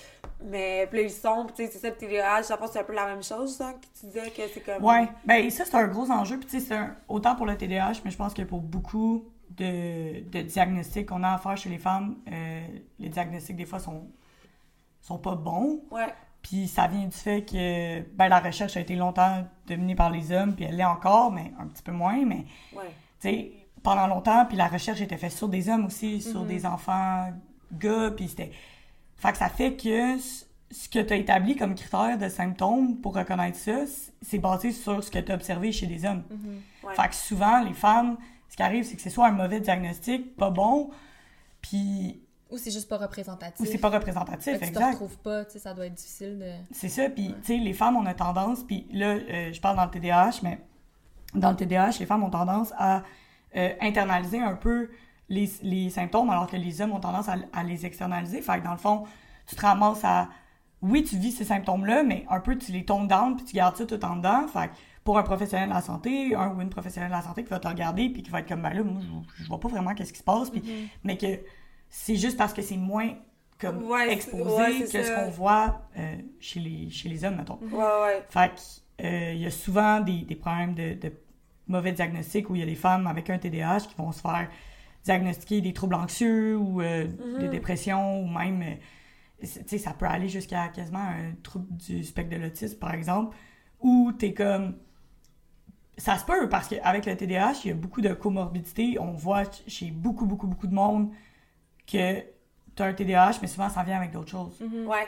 Speaker 2: Mais puis là, ils sont, tu sais, c'est ça, le TDAH, je pense que c'est un peu la même chose, hein, que tu disais que c'est comme.
Speaker 3: Ouais, ben ça c'est un gros enjeu. Puis tu sais, un- autant pour le TDAH, mais je pense que pour beaucoup de, de diagnostics qu'on a à faire chez les femmes, euh, les diagnostics des fois sont, sont pas bons.
Speaker 2: Ouais.
Speaker 3: Puis ça vient du fait que ben, la recherche a été longtemps dominée par les hommes, puis elle l'est encore, mais un petit peu moins. Mais
Speaker 2: Ouais.
Speaker 3: tu sais, pendant longtemps, puis la recherche était faite sur des hommes aussi, sur des enfants gars, puis c'était... Fait que ça fait que ce que tu as établi comme critère de symptômes pour reconnaître ça, c'est basé sur ce que tu as observé chez des hommes.
Speaker 2: Ouais.
Speaker 3: Fait que souvent, les femmes, ce qui arrive, c'est que c'est soit un mauvais diagnostic, pas bon, puis...
Speaker 4: Ou c'est juste pas représentatif.
Speaker 3: ou c'est pas représentatif,
Speaker 4: Fait que tu te
Speaker 3: exact.
Speaker 4: retrouves pas, tu sais, ça doit être difficile de...
Speaker 3: C'est ça, puis tu sais, les femmes, on a tendance, puis là, euh, je parle dans le TDAH, mais dans le TDAH, les femmes ont tendance à euh, internaliser un peu les, les symptômes, alors que les hommes ont tendance à, à les externaliser. Fait que dans le fond, tu te ramasses à... Oui, tu vis ces symptômes-là, mais un peu, tu les tombes down, puis tu gardes ça tout en dedans. Fait que pour un professionnel de la santé, un ou une professionnelle de la santé qui va te regarder, puis qui va être comme, ben là, moi, je, je vois pas vraiment qu'est-ce qui se passe, puis, mais que c'est juste parce que c'est moins comme
Speaker 2: Ouais,
Speaker 3: exposé
Speaker 2: ouais,
Speaker 3: que ce qu'on voit euh, chez, les, chez les hommes, mettons.
Speaker 2: Ouais, ouais.
Speaker 3: Fait euh, il y a souvent des, des problèmes de, de mauvais diagnostics où il y a des femmes avec un TDAH qui vont se faire diagnostiquer des troubles anxieux ou euh, des dépressions ou même, euh, tu sais, ça peut aller jusqu'à quasiment un trouble du spectre de l'autisme, par exemple, où t'es comme... Ça se peut parce qu'avec le TDAH, il y a beaucoup de comorbidités. On voit chez beaucoup, beaucoup, beaucoup de monde que t'as un TDAH, mais souvent ça vient avec d'autres choses.
Speaker 2: Ouais.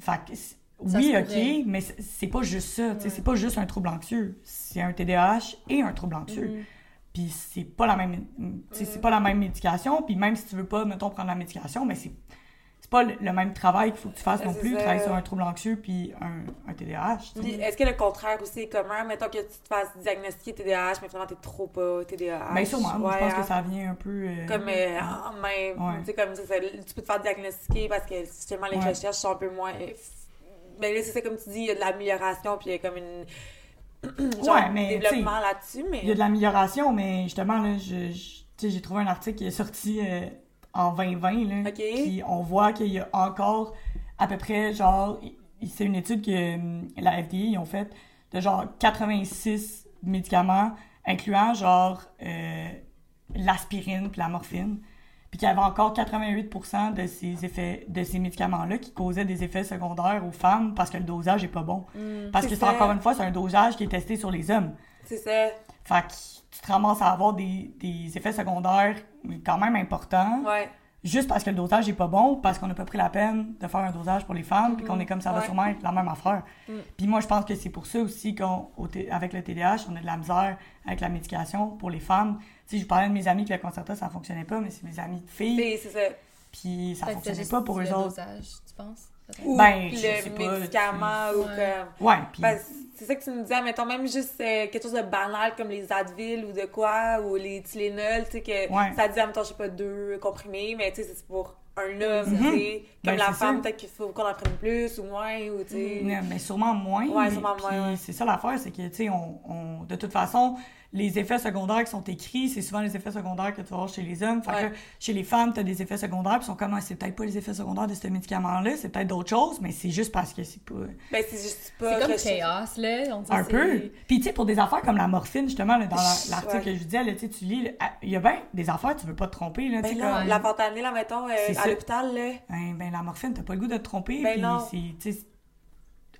Speaker 3: Fait que, oui, ok,
Speaker 4: pourrait.
Speaker 3: mais c'est- pas juste ça. tu C'est pas juste un trouble anxieux. C'est un TDAH et un trouble anxieux.
Speaker 4: Mm-hmm.
Speaker 3: Puis c'est pas la même, tu c'est pas la même médication. Puis même si tu veux pas, mettons, prendre la médication, mais c'est c'est pas le, même travail qu'il faut que tu fasses non plus,
Speaker 2: ça.
Speaker 3: travailler sur un trouble anxieux puis un, un TDAH.
Speaker 2: est-ce que le contraire aussi est commun? Mettons que tu te fasses diagnostiquer TDAH, mais finalement t'es trop pas TDAH.
Speaker 3: Ben sûrement, moi, je
Speaker 2: Ouais,
Speaker 3: pense que
Speaker 2: hein.
Speaker 3: ça vient un peu... euh,
Speaker 2: Comme euh, même.
Speaker 3: Ouais.
Speaker 2: Tu sais, comme ça, ça- tu peux te faire diagnostiquer parce que justement les
Speaker 3: Ouais.
Speaker 2: recherches sont un peu moins. euh, Ben là, c'est ça, comme tu dis, il y a de l'amélioration, puis il y a comme une. genre,
Speaker 3: Ouais, mais,
Speaker 2: développement là-dessus, mais.
Speaker 3: Il y a de l'amélioration, mais justement, là, je, j'ai trouvé un article qui est sorti euh, en 2020, là, puis on voit qu'il y a encore à peu près, genre, c'est une étude que hum, la FDA, ils ont faite de genre 86 médicaments, incluant genre euh, l'aspirine puis la morphine, puis qu'il y avait encore 88% de ces effets, de ces médicaments-là qui causaient des effets secondaires aux femmes parce que le dosage est pas bon. parce
Speaker 2: c'est
Speaker 3: que c'est encore une fois, c'est un dosage qui est testé sur les hommes.
Speaker 2: C'est ça.
Speaker 3: Fait que tu te ramasses à avoir des, des effets secondaires quand même importants,
Speaker 2: Ouais.
Speaker 3: juste parce que le dosage est pas bon, parce qu'on n'a pas pris la peine de faire un dosage pour les femmes, puis qu'on est comme ça va
Speaker 2: Ouais.
Speaker 3: sûrement être la même affaire. Puis moi, je pense que c'est pour ça aussi qu'avec le TDAH, on a de la misère avec la médication pour les femmes. Tu sais, je parlais de mes amis que le Concerta, ça fonctionnait pas, mais c'est mes amis de filles,
Speaker 2: c'est ça.
Speaker 3: puis ça fonctionnait pas pour eux
Speaker 4: le
Speaker 3: autres.
Speaker 4: dosage, tu penses?
Speaker 2: Ou
Speaker 3: Ben,
Speaker 2: le
Speaker 3: pas,
Speaker 2: médicament, ou comme.
Speaker 3: Ouais,
Speaker 2: Ben, c'est ça que tu nous disais, mettons même juste euh, quelque chose de banal comme les Advil ou de quoi, ou les Tylenol, tu sais, que
Speaker 3: Ouais.
Speaker 2: ça dit, mettons, je sais pas, deux comprimés, mais tu sais, c'est pour un homme,
Speaker 3: Mhm.
Speaker 2: tu sais. Comme
Speaker 3: Ben,
Speaker 2: la
Speaker 3: c'est
Speaker 2: femme, peut-être qu'il faut qu'on en prenne plus ou moins, ou tu sais.
Speaker 3: Ouais, mais sûrement moins.
Speaker 2: Ouais,
Speaker 3: mais-
Speaker 2: sûrement moins, ouais.
Speaker 3: C'est ça l'affaire, c'est que, tu sais, on, on- de toute façon, les effets secondaires qui sont écrits, c'est souvent les effets secondaires que tu vas voir chez les hommes. Fait
Speaker 2: Ouais.
Speaker 3: que chez les femmes, tu as des effets secondaires, puis ils sont comme, Ah, c'est peut-être pas les effets secondaires de ce médicament-là, c'est peut-être d'autres choses, mais c'est juste parce que c'est pas.
Speaker 2: Ben, c'est juste pas.
Speaker 4: C'est comme chaos, là. On dit
Speaker 3: Un peu. Puis, tu sais, pour des affaires comme la morphine, justement, là, dans la- l'article
Speaker 2: Ouais.
Speaker 3: que je disais, là, tu lis, ah, il y a bien des affaires, tu veux pas te tromper, là, tu
Speaker 2: Ben non,
Speaker 3: comme-
Speaker 2: la fentanyl, là, mettons, euh,
Speaker 3: C'est
Speaker 2: à l'hôpital, là.
Speaker 3: Ben, ben, la morphine, t'as pas le goût de te tromper,
Speaker 2: Ben
Speaker 3: puis
Speaker 2: non.
Speaker 3: c'est, tu sais,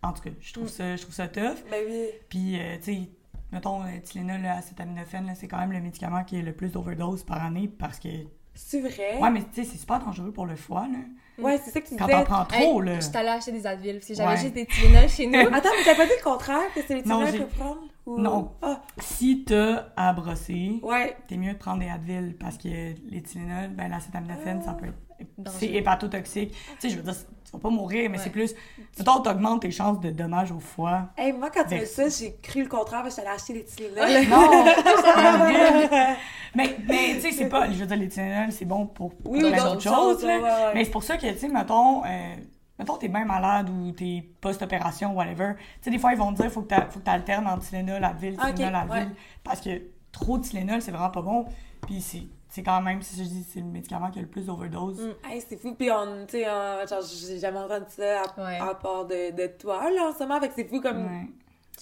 Speaker 3: en tout cas, je trouve
Speaker 2: Mm.
Speaker 3: ça, je trouve ça tough.
Speaker 2: Ben oui.
Speaker 3: Puis, euh, tu sais, mettons, euh, Tylenol, là, acétaminophène, là, c'est quand même le médicament qui est le plus d'overdose par année parce que.
Speaker 2: C'est vrai?
Speaker 3: Ouais, mais tu sais, c'est super dangereux pour le foie, là.
Speaker 2: Ouais, c'est ça que tu
Speaker 3: Quand
Speaker 2: disais.
Speaker 3: t'en prends trop,
Speaker 4: Hey,
Speaker 3: là.
Speaker 4: Je suis allée acheter des Advil parce que j'avais
Speaker 3: Ouais.
Speaker 4: juste des Tylenol chez nous.
Speaker 2: Attends, mais t'as pas dit le contraire, que c'est les Tylenol qu'il faut prendre? Ou-
Speaker 3: Non.
Speaker 2: Ah,
Speaker 3: Si t'as à brosser,
Speaker 2: ouais.
Speaker 3: t'es mieux de prendre des Advil parce que les Tylenol, ben l'acétaminophène, ça peut être... C'est hépatotoxique. Tu sais, je veux dire, tu vas pas mourir, mais
Speaker 4: Ouais.
Speaker 3: c'est plus... Mettons, t'augmentes tes chances de dommages au foie.
Speaker 2: Hey, moi, quand tu m'as dit ça, j'ai cru le contraire parce que j'allais acheter les Tylenol.
Speaker 3: Non! Mais, mais tu sais, c'est pas... Je veux dire, les Tylenol, c'est bon pour
Speaker 2: Oui,
Speaker 3: plein
Speaker 2: oui,
Speaker 3: d'autres choses,
Speaker 2: ouais, ouais.
Speaker 3: Mais c'est pour ça que, tu sais, mettons, euh, mettons, t'es bien malade ou t'es post-opération, whatever. Tu sais, des fois, ils vont te dire, faut que que t'alternes entre Tylenol, Advil, Tylenol, Advil.
Speaker 2: ouais.
Speaker 3: Parce que trop de Tylenol, c'est vraiment pas bon. Puis c'est, c'est quand même, si je dis, c'est le médicament qui a le plus d'overdose.
Speaker 2: Mm. Hey, c'est fou. Puis, on, tu sais, genre, j'ai jamais entendu ça à,
Speaker 4: Ouais.
Speaker 2: à part de, de toi, là, en ce moment. Fait que c'est fou comme.
Speaker 3: Ouais.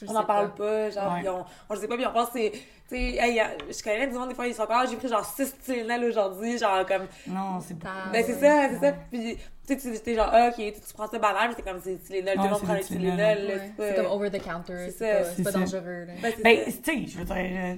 Speaker 4: Le
Speaker 2: On n'en parle pas, genre,
Speaker 3: Ouais.
Speaker 2: on, on le sait pas, puis on pense que c'est. Tu sais, hey, y a- je connais du monde, des fois, ils sont encore, j'ai pris genre 6 Tylenol aujourd'hui, genre, comme.
Speaker 3: Non, c'est pas.
Speaker 2: Ben, c'est ça, c'est ça. Puis, tu sais, tu t'es genre, ah, ok, tu, tu prends ça banal, mais c'est comme, c'est Tylenol, tout le monde
Speaker 3: c'est
Speaker 2: prend les
Speaker 3: Tylenol.
Speaker 2: C'est
Speaker 4: comme over the counter.
Speaker 2: C'est
Speaker 4: pas, dangereux. là.
Speaker 2: Ben,
Speaker 3: tu sais, je veux dire, euh,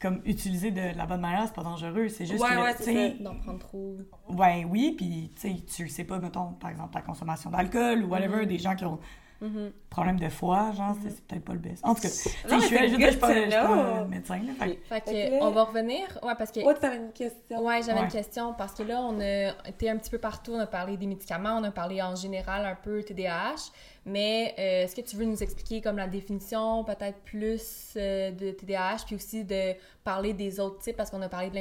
Speaker 3: comme utiliser de la bonne manière, c'est pas dangereux. C'est juste
Speaker 2: Ouais,
Speaker 3: que,
Speaker 2: ouais,
Speaker 3: tu
Speaker 2: c'est
Speaker 3: sais,
Speaker 4: D'en prendre trop.
Speaker 3: ouais, oui, puis tu sais, tu sais pas, mettons, par exemple, ta consommation d'alcool ou whatever,
Speaker 2: Mm-hmm.
Speaker 3: des gens qui ont
Speaker 2: Mhm.
Speaker 3: problème de foie, genre, c'est- c'est peut-être pas le best. En tout cas,
Speaker 2: Non,
Speaker 3: je suis je je suis pas, je médecin, là. fait que-
Speaker 4: Fait que,
Speaker 2: Fait que là-
Speaker 4: on va revenir. Ouais, parce que.
Speaker 2: Ouais, tu avais une question.
Speaker 4: Ouais, j'avais
Speaker 3: Ouais.
Speaker 4: une question parce que là, on a été un petit peu partout. On a parlé des médicaments, on a parlé en général un peu TDAH. Mais euh, est-ce que tu veux nous expliquer comme la définition, peut-être plus euh, de TDAH, puis aussi de parler des autres types parce qu'on a parlé de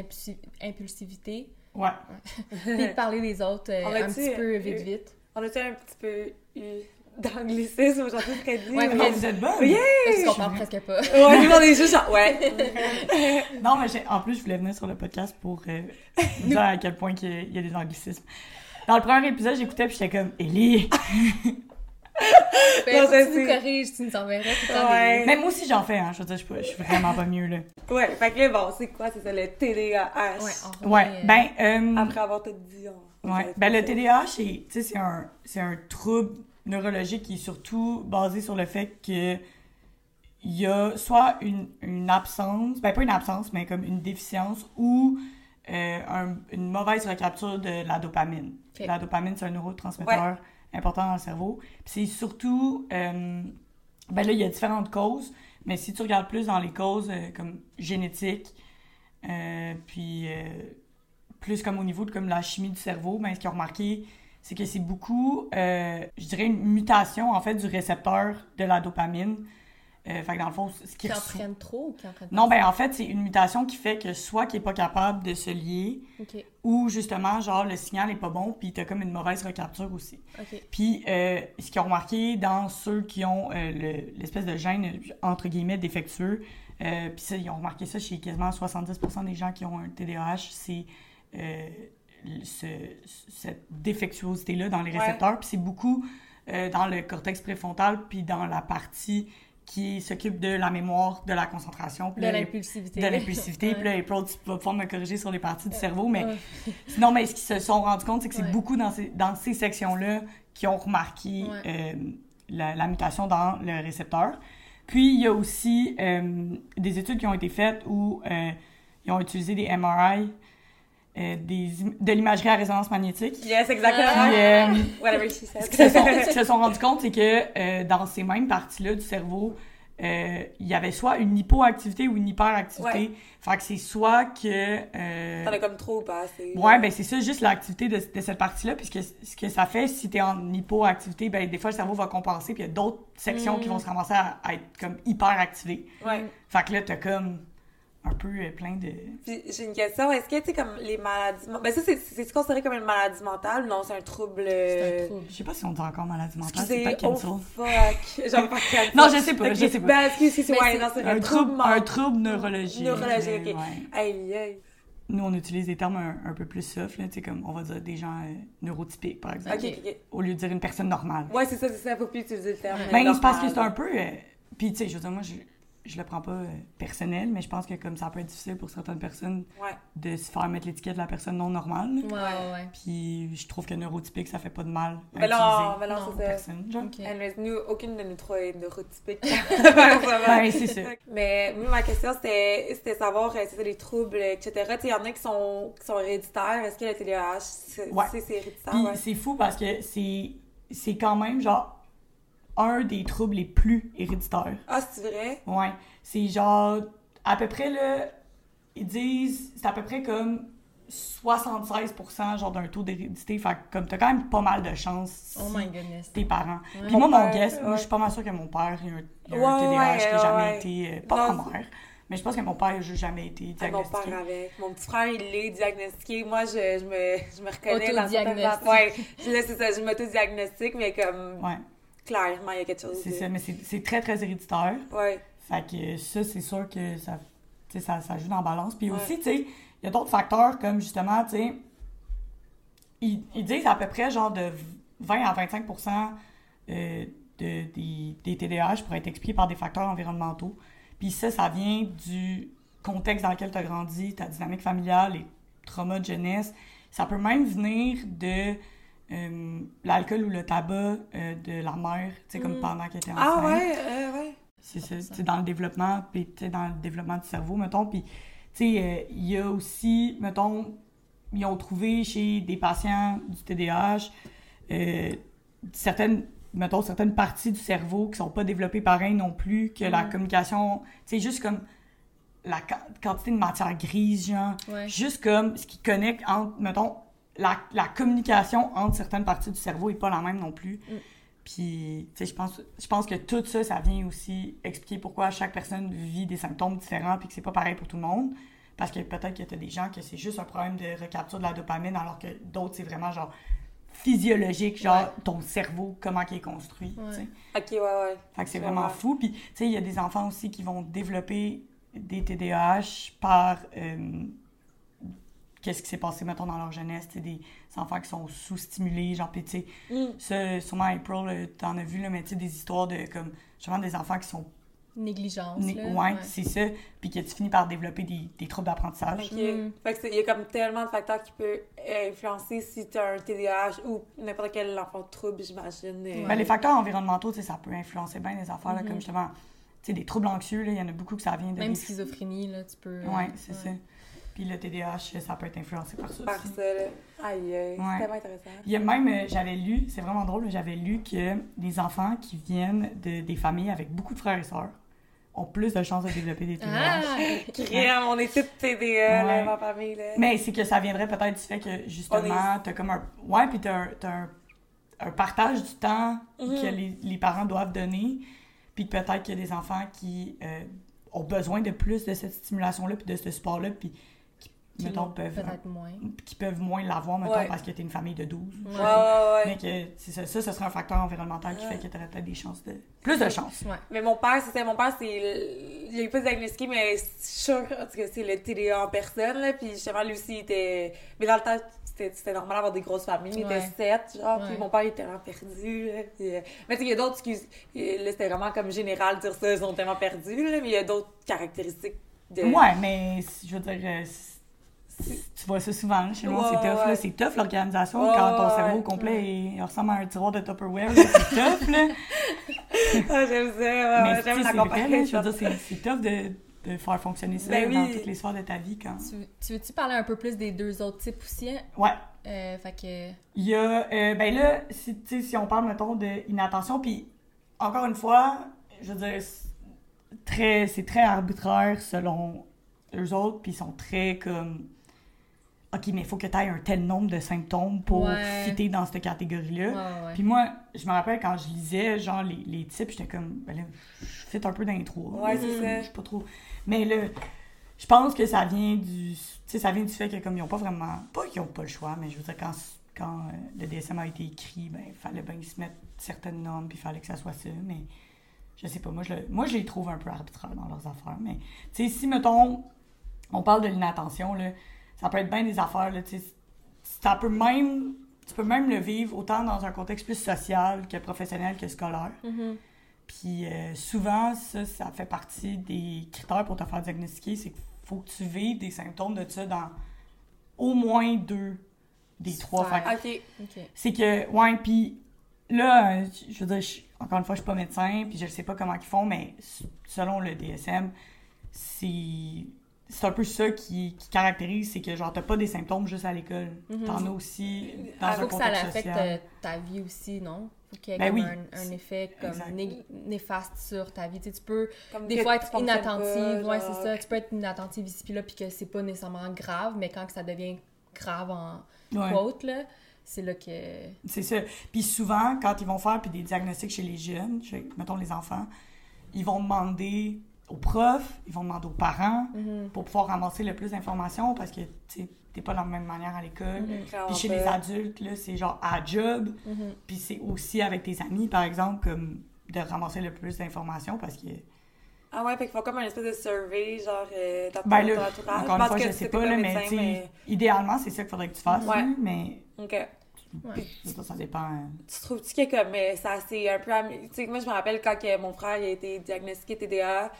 Speaker 4: l'impulsivité,
Speaker 3: Ouais.
Speaker 4: puis de parler des autres euh, un petit peu vite vite.
Speaker 2: On a-tu un petit peu eu d'anglicisme aujourd'hui, Freddy?
Speaker 4: Ouais,
Speaker 2: ou-
Speaker 3: Non, vous êtes bonne!
Speaker 2: Yeah!
Speaker 4: Parce qu'on parle presque pas.
Speaker 2: Ouais, nous, on est juste genre, ouais.
Speaker 3: Non, mais j'ai- en plus, je voulais venir sur le podcast pour euh, vous dire à quel point qu'il y a- il y a des anglicismes. Dans le premier épisode, j'écoutais puis j'étais comme Ellie.
Speaker 4: Ben,
Speaker 2: Non, ça,
Speaker 4: tu nous corriges, tu nous temps
Speaker 2: Ouais.
Speaker 4: des-
Speaker 3: Mais moi aussi, j'en fais, hein. Je veux dire, je suis je vraiment pas mieux, là.
Speaker 2: Ouais, fait que là, bon, c'est quoi? C'est ça, le TDAH.
Speaker 4: Ouais,
Speaker 3: Ouais,
Speaker 4: euh,
Speaker 3: ben, euh,
Speaker 2: Après avoir tout dit, on...
Speaker 3: ouais. Ben, le. TDAH, c'est, tu sais, c'est un, c'est un trouble neurologique qui est surtout basé sur le fait que il y a soit une, une absence, ben pas une absence, mais comme une déficience ou euh, un- une mauvaise recapture de la dopamine. La dopamine, c'est un neurotransmetteur important dans le cerveau. C'est surtout, euh, ben là, il y a différentes causes, mais si tu regardes plus dans les causes euh, comme génétiques, puis plus comme au niveau de comme la chimie du cerveau, ben, ce qu'ils ont remarqué, c'est que c'est beaucoup, euh, je dirais, une mutation en fait du récepteur de la dopamine. Euh, fait que dans le fond, ce qui
Speaker 4: Qui
Speaker 3: reçoit-
Speaker 4: entraîne trop ou qui entraîne
Speaker 3: Non, ben en fait, c'est une mutation qui fait que soit qu'il est pas capable de se lier, ou justement, genre, le signal est pas bon, puis t'as comme une mauvaise recapture aussi. Puis, euh, ce qu'ils ont remarqué dans ceux qui ont euh, le- l'espèce de gène, entre guillemets, défectueux, puis ils ont remarqué ça chez quasiment 70% des gens qui ont un TDAH, c'est ce- cette défectuosité-là dans les
Speaker 2: Ouais.
Speaker 3: récepteurs. Puis c'est beaucoup euh, dans le cortex préfrontal, puis dans la partie qui s'occupe de la mémoire, de la concentration, puis
Speaker 4: De l'impulsivité.
Speaker 3: de l'impulsivité.
Speaker 4: Ouais.
Speaker 3: Puis là, April, tu vas pouvoir me corriger sur les parties du cerveau, mais sinon, mais ce qu'ils se sont rendus compte, c'est que c'est beaucoup dans ces, dans ces sections-là qui ont remarqué euh, la, la mutation dans le récepteur. Puis, il y a aussi euh, des études qui ont été faites où ils ont utilisé des MRI, euh, des, de l'imagerie à résonance magnétique.
Speaker 2: Yes, exactement.
Speaker 3: Puis, euh,
Speaker 2: Whatever she
Speaker 3: ce qu'ils se
Speaker 2: said.
Speaker 3: sont, se rendus compte, c'est que euh, dans ces mêmes parties-là du cerveau, euh, il y avait soit une hypoactivité ou une hyperactivité.
Speaker 2: Ouais.
Speaker 3: Fait que c'est soit que...
Speaker 2: T'en as comme trop ou pas assez.
Speaker 3: Ouais, ben c'est ça, juste l'activité de, de cette partie-là, puisque ce que ça fait, si t'es en hypoactivité, ben des fois le cerveau va compenser, puis il y a d'autres sections qui vont se ramasser à, à être comme hyper activées.
Speaker 2: Ouais.
Speaker 3: Fait que là, t'as comme un peu euh, plein de...
Speaker 2: Puis j'ai une question. Est-ce que, tu sais, comme les maladies... Ben ça, c'est- considéré comme une maladie mentale? Non, c'est un trouble...
Speaker 4: C'est un trouble.
Speaker 3: Je sais pas si on dit encore maladie mentale,
Speaker 2: Excusez,
Speaker 3: c'est pas
Speaker 2: oh
Speaker 3: cancel.
Speaker 2: fuck. J'aime pas cancel.
Speaker 3: Non, je sais pas,
Speaker 2: Ok,
Speaker 3: je sais pas.
Speaker 2: Ben, excuse, excuse,
Speaker 4: Mais
Speaker 2: ouais,
Speaker 4: c'est
Speaker 2: non, c'est
Speaker 3: Un trouble, un trouble neurologique.
Speaker 2: Neurologique,
Speaker 3: euh,
Speaker 2: ok.
Speaker 3: ouais.
Speaker 2: Aïe, aïe.
Speaker 3: Nous, on utilise des termes un, un peu plus soft, là, tu sais, comme on va dire des gens euh, neurotypiques, par exemple,
Speaker 2: Ok, ok, ok.
Speaker 3: au lieu de dire une personne normale.
Speaker 2: Ouais, c'est ça, c'est ça. Faut plus utiliser le terme.
Speaker 3: Ben, c'est parce que c'est un peu. euh, Puis, tu sais, je veux dire, moi, je, je le prends pas euh, personnel, mais je pense que comme ça peut être difficile pour certaines personnes
Speaker 2: Ouais.
Speaker 3: de se faire mettre l'étiquette de la personne non normale.
Speaker 4: Ouais, ouais, ouais.
Speaker 3: Puis je trouve que neurotypique, ça fait pas de mal à
Speaker 2: Mais non,
Speaker 3: utiliser
Speaker 2: mais non,
Speaker 4: Non,
Speaker 2: c'est
Speaker 3: personne, genre.
Speaker 4: Ok.
Speaker 2: Anyways, nous, aucune de nous trois est neurotypique.
Speaker 3: Ben, c'est ça.
Speaker 2: Mais moi, ma question, c'était c'était savoir euh, si c'est des troubles, etc. Il y en a qui sont, qui sont héréditaires. Est-ce que le TDAH, c'est
Speaker 3: Ouais.
Speaker 2: héréditaire?
Speaker 3: Puis
Speaker 2: ouais?
Speaker 3: c'est fou parce que c'est c'est quand même genre un des troubles les plus héréditaires.
Speaker 2: Ah, c'est vrai?
Speaker 3: Ouais, c'est genre à peu près là ils disent c'est à peu près comme 76% genre d'un taux d'hérédité fait que comme t'as quand même pas mal de chance si
Speaker 4: Oh my goodness.
Speaker 3: tes parents.
Speaker 4: Ouais.
Speaker 3: Puis moi mon
Speaker 2: père,
Speaker 3: guess, moi je suis pas mal sûre que mon père il a un, il a
Speaker 2: Ouais,
Speaker 3: un TDAH
Speaker 2: ouais,
Speaker 3: qui a
Speaker 2: ouais,
Speaker 3: jamais
Speaker 2: ouais.
Speaker 3: été euh, pas
Speaker 2: Non,
Speaker 3: ma mère, mais je pense que mon père il a jamais été
Speaker 2: Ah, mon
Speaker 3: diagnostiqué.
Speaker 2: père avec. Mon petit frère, il est diagnostiqué. Moi, je, je, me, je me reconnais dans
Speaker 4: Autodiagnostic.
Speaker 2: Ouais, je- là, c'est ça, je m'auto-diagnostique, mais comme,
Speaker 3: Ouais,
Speaker 2: clairement, il y a quelque chose.
Speaker 3: c'est
Speaker 2: de-
Speaker 3: ça mais c'est très très héréditaire.
Speaker 2: Ouais.
Speaker 3: Fait que ça, c'est sûr que ça, ça, ça joue dans la balance. Puis
Speaker 2: Ouais.
Speaker 3: aussi, tu sais, il y a d'autres facteurs comme justement, tu sais, ils, ils disent à peu près genre de 20 à 25 euh, de, des, des TDAH pourraient être expliqués par des facteurs environnementaux. Puis ça, ça vient du contexte dans lequel tu as grandi, ta dynamique familiale, les traumas de jeunesse. Ça peut même venir de euh, l'alcool ou le tabac euh, de la mère, tu sais, comme
Speaker 2: Mm.
Speaker 3: pendant qu'elle était enceinte.
Speaker 2: Ah, ouais, euh, ouais.
Speaker 3: C'est ça, sais, dans le développement, puis tu sais, dans le développement du cerveau, mettons. Puis, tu sais, euh, il y a aussi, mettons, ils ont trouvé chez des patients du TDAH certaines, mettons, certaines parties du cerveau qui sont pas développées pareil non plus, que la
Speaker 4: Mm.
Speaker 3: communication, tu sais, juste comme la qua- quantité de matière grise, genre,
Speaker 4: Ouais.
Speaker 3: juste comme ce qui connecte entre, mettons, la, la communication entre certaines parties du cerveau est pas la même non plus.
Speaker 4: Mm.
Speaker 3: Puis, tu sais, je pense, je pense que tout ça, ça vient aussi expliquer pourquoi chaque personne vit des symptômes différents puis que c'est pas pareil pour tout le monde. Parce que peut-être que t'as des gens que c'est juste un problème de recapture de la dopamine, alors que d'autres, c'est vraiment genre physiologique, genre
Speaker 4: Ouais.
Speaker 3: ton cerveau, comment il est construit, tu sais.
Speaker 4: Ouais.
Speaker 2: Ok, ouais, ouais.
Speaker 3: Fait que c'est vraiment fou. Puis, tu sais, il y a des enfants aussi qui vont développer des TDAH par euh, qu'est-ce qui s'est passé, mettons, dans leur jeunesse. Des enfants qui sont sous-stimulés, genre, puis tu sais,
Speaker 2: Mm.
Speaker 3: ça, sûrement, April, là, t'en as vu, là, mais tu sais, des histoires de, comme, justement, des enfants qui sont...
Speaker 4: Négligence.
Speaker 3: né-
Speaker 4: là.
Speaker 3: ouais, c'est ça. Puis que tu finis par développer des, des troubles d'apprentissage.
Speaker 2: Ok.
Speaker 4: Mm.
Speaker 2: Fait que c'est- il y a comme tellement de facteurs qui peuvent euh, influencer si tu as un TDAH ou n'importe quel enfant de trouble, j'imagine. euh.
Speaker 3: Ben, les facteurs environnementaux, tu sais, ça peut influencer bien les affaires, là,
Speaker 4: Mhm.
Speaker 3: comme justement, tu sais, des troubles anxieux, là, il y en a beaucoup que ça vient de...
Speaker 4: Même
Speaker 3: des-
Speaker 4: schizophrénie, là, tu peux.
Speaker 3: Ouais, c'est ça. Puis le TDAH, ça peut être influencé par ça
Speaker 2: Par
Speaker 3: aussi.
Speaker 2: ça, là. Aïe, aïe.
Speaker 3: Ouais.
Speaker 2: C'est tellement intéressant.
Speaker 3: Il y a même, euh, j'avais lu, c'est vraiment drôle, mais j'avais lu que les enfants qui viennent de, des familles avec beaucoup de frères et sœurs ont plus de chances de développer des TDAH.
Speaker 4: Ah!
Speaker 2: Crème, on est toutes TDA, là,
Speaker 3: Ouais.
Speaker 2: ma famille, là.
Speaker 3: Mais c'est que ça viendrait peut-être du fait que, justement, t'as comme un... Ouais, puis t'as un, t'as un, un partage du temps
Speaker 2: Mhm.
Speaker 3: que les, les parents doivent donner, puis peut-être qu'il y a des enfants qui euh, ont besoin de plus de cette stimulation-là, puis de ce support-là, puis qui,
Speaker 4: Qui
Speaker 3: mettons, peuvent...
Speaker 4: Peut-être moins.
Speaker 3: qui peuvent moins l'avoir, mettons,
Speaker 2: Ouais.
Speaker 3: parce que t'es une famille de 12.
Speaker 4: Ouais.
Speaker 2: Ouais, ouais.
Speaker 3: Mais que ça, ça, ce serait un facteur environnemental qui fait que peut-être des chances de. Plus de chances.
Speaker 2: Mais mon père, c'était mon père, c'est. le- Il a eu pas diagnostiqué, mais c'est sûr, cas, c'est le TDA en personne, là. Puis justement, lui aussi, il était. Mais dans le temps, c'était normal d'avoir des grosses familles. Il était sept, genre. Puis mon père, il était vraiment perdu, là. Puis, euh, Mais tu sais, il y a d'autres. excuse- Là, c'était vraiment comme général de dire ça, ils sont tellement perdus, là. Mais il y a d'autres caractéristiques de.
Speaker 3: Ouais, mais je veux dire, euh, tu vois ça souvent chez moi,
Speaker 2: Ouais,
Speaker 3: c'est tough,
Speaker 2: ouais.
Speaker 3: là. C'est tough l'organisation
Speaker 2: Ouais,
Speaker 3: quand ton cerveau
Speaker 2: ouais.
Speaker 3: complet il ressemble à un tiroir de Tupperware. C'est tough, là.
Speaker 2: Ah, j'aime ça, j'aime la comparaison.
Speaker 3: Je veux dire, c'est- c'est tough de, de faire fonctionner ça
Speaker 2: Ben
Speaker 3: dans
Speaker 2: oui.
Speaker 3: toutes les sphères de ta vie quand.
Speaker 4: Tu, tu veux-tu parler un peu plus des deux autres types aussi? hein?
Speaker 3: Ouais.
Speaker 4: Euh, fait que.
Speaker 3: Il y a, euh, ben là, si, tu sais, si on parle, mettons, d'inattention, puis encore une fois, je veux dire, c'est très, c'est très arbitraire selon eux autres, puis ils sont très comme, OK, mais il faut que tu aies un tel nombre de symptômes pour
Speaker 4: Ouais.
Speaker 3: fitter dans cette catégorie-là.
Speaker 4: Ouais, ouais.
Speaker 3: Puis moi, je me rappelle quand je lisais, genre, les, les types, j'étais comme, ben là, je fit un peu dans les trois.
Speaker 2: Ouais, c'est ça.
Speaker 3: Je sais pas trop. Mais là, je pense que ça vient du. Tu sais, ça vient du fait que, comme ils ont pas vraiment. Pas qu'ils ont pas le choix, mais je veux dire, quand, quand euh, le DSM a été écrit, ben, il fallait bien se mettre certaines normes, puis il fallait que ça soit ça. Mais je sais pas, moi, je, le- moi, je les trouve un peu arbitraires dans leurs affaires. Mais, tu sais, si, mettons, on parle de l'inattention, là, ça peut être bien des affaires, là, tu sais. Ça peut même. Tu peux même le vivre autant dans un contexte plus social que professionnel que scolaire.
Speaker 4: Mhm.
Speaker 3: Puis euh, souvent, ça, ça fait partie des critères pour te faire diagnostiquer. C'est qu'il faut que tu vives des symptômes de ça dans au moins deux des trois.
Speaker 4: Super.
Speaker 3: Fait que
Speaker 2: OK.
Speaker 4: OK.
Speaker 3: c'est que, ouais, puis là, je veux dire, je- encore une fois, je suis pas médecin, puis je sais pas comment ils font, mais selon le DSM, c'est c'est un peu ça qui, qui caractérise, c'est que genre, t'as pas des symptômes juste à l'école. T'en as aussi dans
Speaker 4: Il
Speaker 3: un
Speaker 4: faut que ça
Speaker 3: contexte
Speaker 4: affecte
Speaker 3: social.
Speaker 4: euh, ta vie aussi, non? Faut qu'il y ait
Speaker 3: Ben oui.
Speaker 4: un, un effet comme né- néfaste sur ta vie. Tu, sais, tu peux
Speaker 2: Comme
Speaker 4: des fois être inattentive,
Speaker 2: pas,
Speaker 4: ouais,
Speaker 2: genre.
Speaker 4: c'est ça. Tu peux être inattentive ici puis là, puis que c'est pas nécessairement grave, mais quand que ça devient grave en
Speaker 3: Ouais.
Speaker 4: quote, là, c'est là que...
Speaker 3: C'est ça. Puis souvent, quand ils vont faire puis des diagnostics chez les jeunes, chez, mettons les enfants, ils vont demander aux profs, ils vont demander aux parents
Speaker 4: Mhm.
Speaker 3: pour pouvoir ramasser le plus d'informations parce que tu t'es pas de la même manière à l'école.
Speaker 2: Clairement
Speaker 3: Puis chez les adultes, là, c'est genre à job.
Speaker 4: Mhm.
Speaker 3: Puis c'est aussi avec tes amis, par exemple, comme de ramasser le plus d'informations parce que.
Speaker 2: Ah ouais, fait qu'ils font comme un espèce de survey, genre, euh, dans
Speaker 3: Ben
Speaker 2: ton
Speaker 3: là,
Speaker 2: entourage.
Speaker 3: encore une fois,
Speaker 2: que
Speaker 3: je sais
Speaker 2: pas
Speaker 3: là, mais,
Speaker 2: médecin,
Speaker 3: tu sais, idéalement, c'est ça qu'il faudrait que tu fasses.
Speaker 2: Ouais.
Speaker 3: Mais
Speaker 2: OK.
Speaker 4: Ouais.
Speaker 3: ça, ça dépend.
Speaker 2: Tu trouves-tu que comme euh, ça c'est un peu tu sais moi je me rappelle quand que mon frère il a été diagnostiqué TDA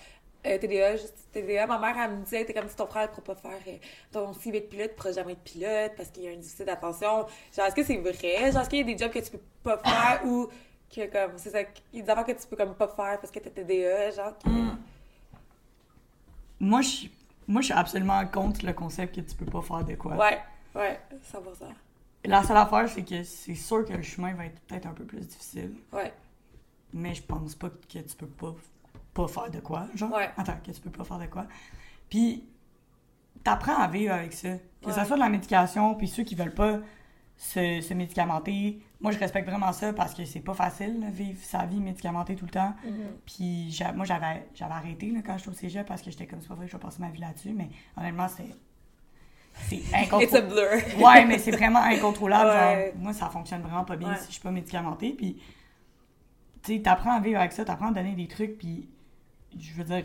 Speaker 2: euh, TDA juste TDA ma mère elle me disait t'es comme si ton frère ne pourra pas faire euh, ton CV de pilote il pourra jamais être pilote parce qu'il y a un déficit d'attention genre est-ce que c'est vrai? Genre est-ce qu'il y a des jobs que tu peux pas faire ou que comme c'est ça il y a des affaires que tu peux comme pas faire parce que t'as TDA genre que-
Speaker 3: Mm. Moi, je suis- moi, je suis absolument contre le concept que tu peux pas faire de quoi.
Speaker 2: ouais ouais 100%
Speaker 3: La seule affaire, c'est que c'est sûr que le chemin va être peut-être un peu plus difficile.
Speaker 2: ouais
Speaker 3: Mais je pense pas que tu peux pas, pas faire de quoi. Genre,
Speaker 2: Ouais.
Speaker 3: attends, que tu peux pas faire de quoi? Puis, t'apprends à vivre avec ça. Que
Speaker 2: Ouais.
Speaker 3: ça soit de la médication, puis ceux qui veulent pas se, se médicamenter. Moi, je respecte vraiment ça parce que c'est pas facile, là, vivre sa vie médicamentée tout le temps. Puis, j'a- moi, j'avais j'avais arrêté là, quand j'étais au cégep parce que j'étais comme, c'est pas vrai que je vais passer ma vie là-dessus. Mais honnêtement, c'est. C'est incontrôlable.
Speaker 2: blur
Speaker 3: Ouais, mais c'est vraiment incontrôlable.
Speaker 2: Ouais.
Speaker 3: Genre, moi, ça fonctionne vraiment pas bien
Speaker 2: Ouais.
Speaker 3: si je suis pas médicamentée. Puis, tu sais, t'apprends à vivre avec ça, t'apprends à donner des trucs. Puis, je veux dire,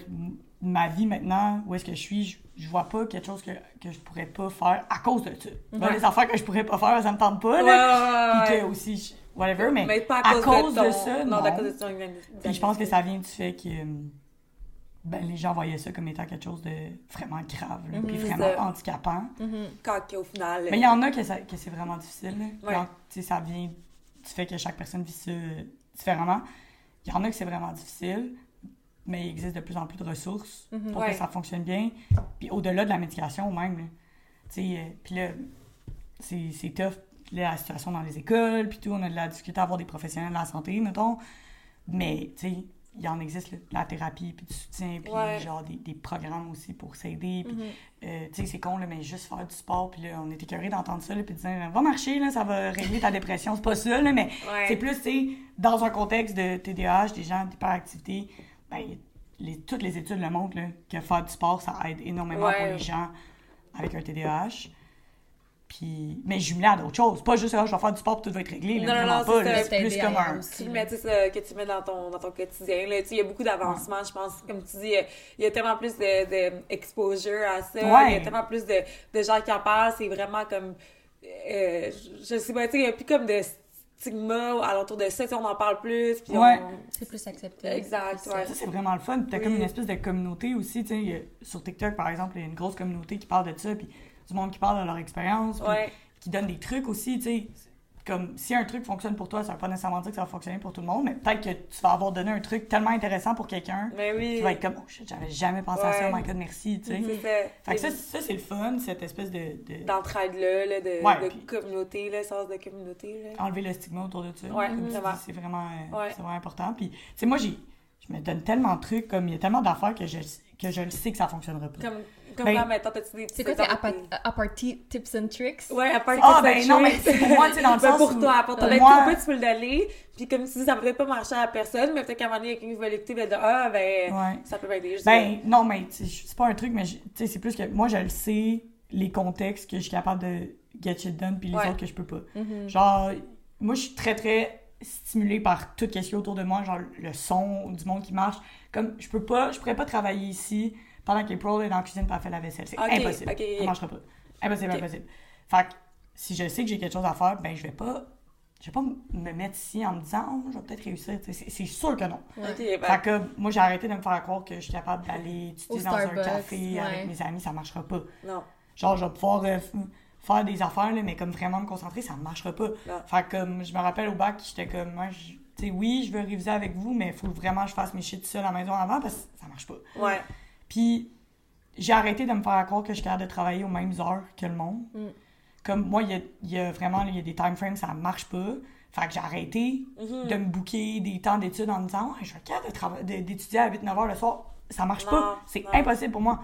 Speaker 3: ma vie maintenant, où est-ce que je suis, je, je vois pas quelque chose que, que je pourrais pas faire à cause de ça. Des affaires que je pourrais pas faire, ça me tente pas. Là.
Speaker 2: ouais,
Speaker 3: Puis que aussi, whatever. Mais,
Speaker 2: mais pas à cause, de, ton...
Speaker 3: ça,
Speaker 2: non,
Speaker 3: non.
Speaker 2: à cause de ton.
Speaker 3: Puis je pense que ça vient du fait que hum, ben, les gens voyaient ça comme étant quelque chose de vraiment grave, là, puis
Speaker 2: Mhm,
Speaker 3: vraiment handicapant.
Speaker 4: Mhm.
Speaker 2: quand qu'au final
Speaker 3: Mais il y en a que, ça- que c'est vraiment difficile. Quand ça vient du fait que chaque personne vit ça euh, différemment. Il y en a que c'est vraiment difficile, mais il existe de plus en plus de ressources
Speaker 4: Mhm.
Speaker 3: pour
Speaker 2: Ouais.
Speaker 3: que ça fonctionne bien. Puis au-delà de la médication même. Tu sais, euh, puis là, c'est tough. Là, la situation dans les écoles, puis tout, on a de la difficulté à avoir des professionnels de la santé, mettons. Mais, tu sais, il en existe là, la thérapie, puis du soutien, puis
Speaker 2: Ouais.
Speaker 3: genre des, des programmes aussi pour s'aider. Puis
Speaker 4: Mhm.
Speaker 3: euh, tu sais, c'est con, là, mais juste faire du sport, puis là, on était écœurés d'entendre ça, puis de dire, va marcher, là, ça va régler ta dépression. C'est pas ça, là, mais
Speaker 2: Ouais.
Speaker 3: c'est plus, tu sais, dans un contexte de TDAH, des gens d'hyperactivité, ben, les, toutes les études le montrent, là, que faire du sport, ça aide énormément
Speaker 2: Ouais.
Speaker 3: pour les gens avec un TDAH. Puis, mais jumelé à d'autres choses. Pas juste, ah, je vais faire du sport, puis tout va être réglé. là,
Speaker 2: Non, non, non, c'est
Speaker 3: plus comme un.
Speaker 4: aussi,
Speaker 2: mets, tu sais, que tu mets dans ton, dans ton quotidien. Là. Tu sais, Il y a beaucoup d'avancements, je pense. Comme tu dis, il y a tellement plus de, de exposure à ça.
Speaker 3: Ouais.
Speaker 2: Il y a tellement plus de, de gens qui en parlent. C'est vraiment comme... euh, je, je sais pas, tu sais, il n'y a plus comme de stigma alentour de ça. On en parle plus. Puis
Speaker 3: Ouais.
Speaker 2: on...
Speaker 4: C'est plus accepté.
Speaker 2: Exact,
Speaker 4: C'est ça.
Speaker 2: ouais.
Speaker 3: Ça, c'est vraiment le fun. Puis t'as
Speaker 2: Oui.
Speaker 3: comme une espèce de communauté aussi. Tu sais, il y a- sur TikTok, par exemple, il y a une grosse communauté qui parle de ça, puis du monde qui parle de leur expérience,
Speaker 2: Ouais.
Speaker 3: qui donne des trucs aussi, tu sais. Comme si un truc fonctionne pour toi, ça veut pas nécessairement dire que ça va fonctionner pour tout le monde, mais peut-être que tu vas avoir donné un truc tellement intéressant pour quelqu'un
Speaker 2: Mais oui.
Speaker 3: qui va être comme, oh shit, j'avais jamais pensé à ça, oh my god, merci, tu sais.
Speaker 2: C'est ça.
Speaker 3: Fait que ça, ça c'est le fun, cette espèce de. de-
Speaker 2: D'entraide-là, là, de,
Speaker 3: Ouais,
Speaker 2: de
Speaker 3: puis-
Speaker 2: communauté, là, sens de communauté. Là.
Speaker 3: enlever le stigma autour de ça.
Speaker 2: Ouais,
Speaker 3: tu C'est vraiment, euh,
Speaker 2: Ouais.
Speaker 3: c'est vraiment important. Puis, tu sais, moi, j'ai, je me donne tellement de trucs, comme il y a tellement d'affaires que je, que je le sais que ça fonctionnera pas.
Speaker 2: Comme, comme
Speaker 3: Ben-
Speaker 2: là, mettons, t'as-tu des
Speaker 4: C'est quoi tes apa- aparty tips and tricks?
Speaker 2: Ouais, à part
Speaker 3: Ah,
Speaker 2: que
Speaker 3: ben
Speaker 2: ça
Speaker 3: non, mais
Speaker 2: tricks.
Speaker 3: c'est pour moi, tu sais, dans le
Speaker 2: Ben,
Speaker 3: sens
Speaker 2: pour toi, pour toi. Ben, toi, tu peux le donner. Puis comme tu dis, ça peut peut-être pas marcher à la personne, mais peut-être qu'à un moment donné, quelqu'un va l'écouter va dire Ah, ben,
Speaker 3: Ouais.
Speaker 2: ça peut m'aider.
Speaker 3: Ben, non, mais c'est pas un truc, mais tu sais, c'est plus que moi, je le sais, les contextes que je suis capable de get shit done, puis les
Speaker 2: Ouais.
Speaker 3: autres que je peux pas.
Speaker 4: Mhm.
Speaker 3: Genre, moi, je suis très, très stimulée par tout ce qui est autour de moi, genre le son du monde qui marche. Comme, je peux pas, je pourrais pas travailler ici pendant qu'April est dans la cuisine pour faire la vaisselle. C'est impossible.
Speaker 2: ok,
Speaker 3: Ça marchera pas. Impossible, impossible. Fait que, si je sais que j'ai quelque chose à faire, ben, je vais pas je vais pas me mettre ici en me disant, oh, je vais peut-être réussir. C'est sûr que non.
Speaker 2: Ben,
Speaker 3: Fait que moi, j'ai arrêté de me faire croire que je suis capable d'aller étudier dans un café
Speaker 4: ouais.
Speaker 3: avec mes amis, ça marchera pas.
Speaker 2: non.
Speaker 3: Genre, je vais pouvoir euh, faire des affaires, là, mais comme vraiment me concentrer, ça ne marchera pas.
Speaker 2: Non.
Speaker 3: Fait que comme, je me rappelle au bac, j'étais comme, moi, je- oui, je veux réviser avec vous, mais il faut vraiment que je fasse mes shit seul à la maison avant parce que ça marche pas.
Speaker 2: Ouais.
Speaker 3: Puis, j'ai arrêté de me faire croire que je suis capable de travailler aux mêmes heures que le monde.
Speaker 4: Mm.
Speaker 3: Comme moi, il y a, il y a vraiment il y a des time frames, ça marche pas. Fait que j'ai arrêté
Speaker 2: Mhm.
Speaker 3: de me booker des temps d'études en me disant, je suis capable d'étudier à 8-9 heures le soir. Ça marche
Speaker 2: Non,
Speaker 3: pas. C'est impossible pour moi.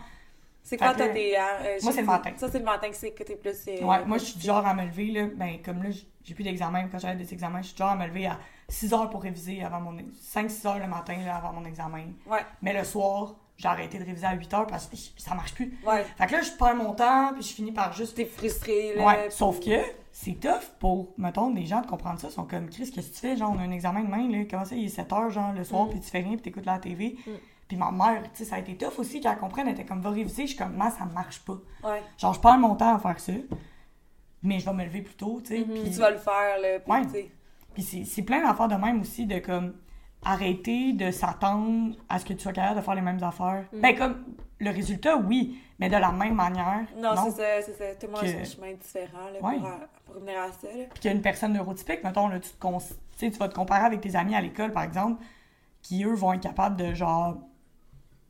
Speaker 2: C'est toi,
Speaker 3: là,
Speaker 2: tes. euh,
Speaker 3: moi, c'est le matin.
Speaker 2: Ça, c'est le matin que c'est que t'es plus. euh,
Speaker 3: Ouais, moi, je suis du genre à me lever, là, ben, comme là, j'ai plus d'examen, quand j'avais des examens, je suis du genre à me lever à 6 heures pour réviser avant mon... 5-6 heures le matin, là, avant mon examen.
Speaker 2: Ouais,
Speaker 3: Mais le soir, j'ai arrêté de réviser à 8 heures parce que ça marche plus.
Speaker 2: ouais.
Speaker 3: Fait que là, je perds mon temps, puis je finis par juste...
Speaker 2: T'es frustré, là.
Speaker 3: Ouais,
Speaker 2: puis-
Speaker 3: sauf que c'est tough pour, mettons, des gens de comprendre ça. Ils sont comme, Chris, qu'est-ce que tu fais? Genre, on a un examen demain, là, comment ça, il est 7 heures, genre, le soir,
Speaker 4: Mm.
Speaker 3: puis tu fais rien, puis t'écoutes la TV.
Speaker 4: Mm.
Speaker 3: Puis ma mère, tu sais, ça a été tough aussi, qu'elle comprenne, elle était comme, va réviser. Je suis comme, moi, ça marche pas.
Speaker 2: Ouais.
Speaker 3: Genre, je perds mon temps à faire ça, mais je vais me lever plus tôt, tu sais.
Speaker 4: Mhm.
Speaker 3: puis-
Speaker 2: Puis tu vas le faire, là. Puis,
Speaker 3: Ouais. puis c'est c'est plein d'affaires de même aussi, de comme arrêter de s'attendre à ce que tu sois capable de faire les mêmes affaires.
Speaker 4: Mm.
Speaker 3: Ben, comme le résultat, oui, mais de la même manière.
Speaker 2: Non, c'est ça, c'est ça. Tout le monde
Speaker 3: Que-
Speaker 2: a son chemin différent, là,
Speaker 3: Ouais.
Speaker 2: pour, euh, pour revenir à ça, là.
Speaker 3: Puis qu'il y a une personne neurotypique, mettons, là, tu, te cons- tu vas te comparer avec tes amis à l'école, par exemple, qui, eux, vont être capables de, genre,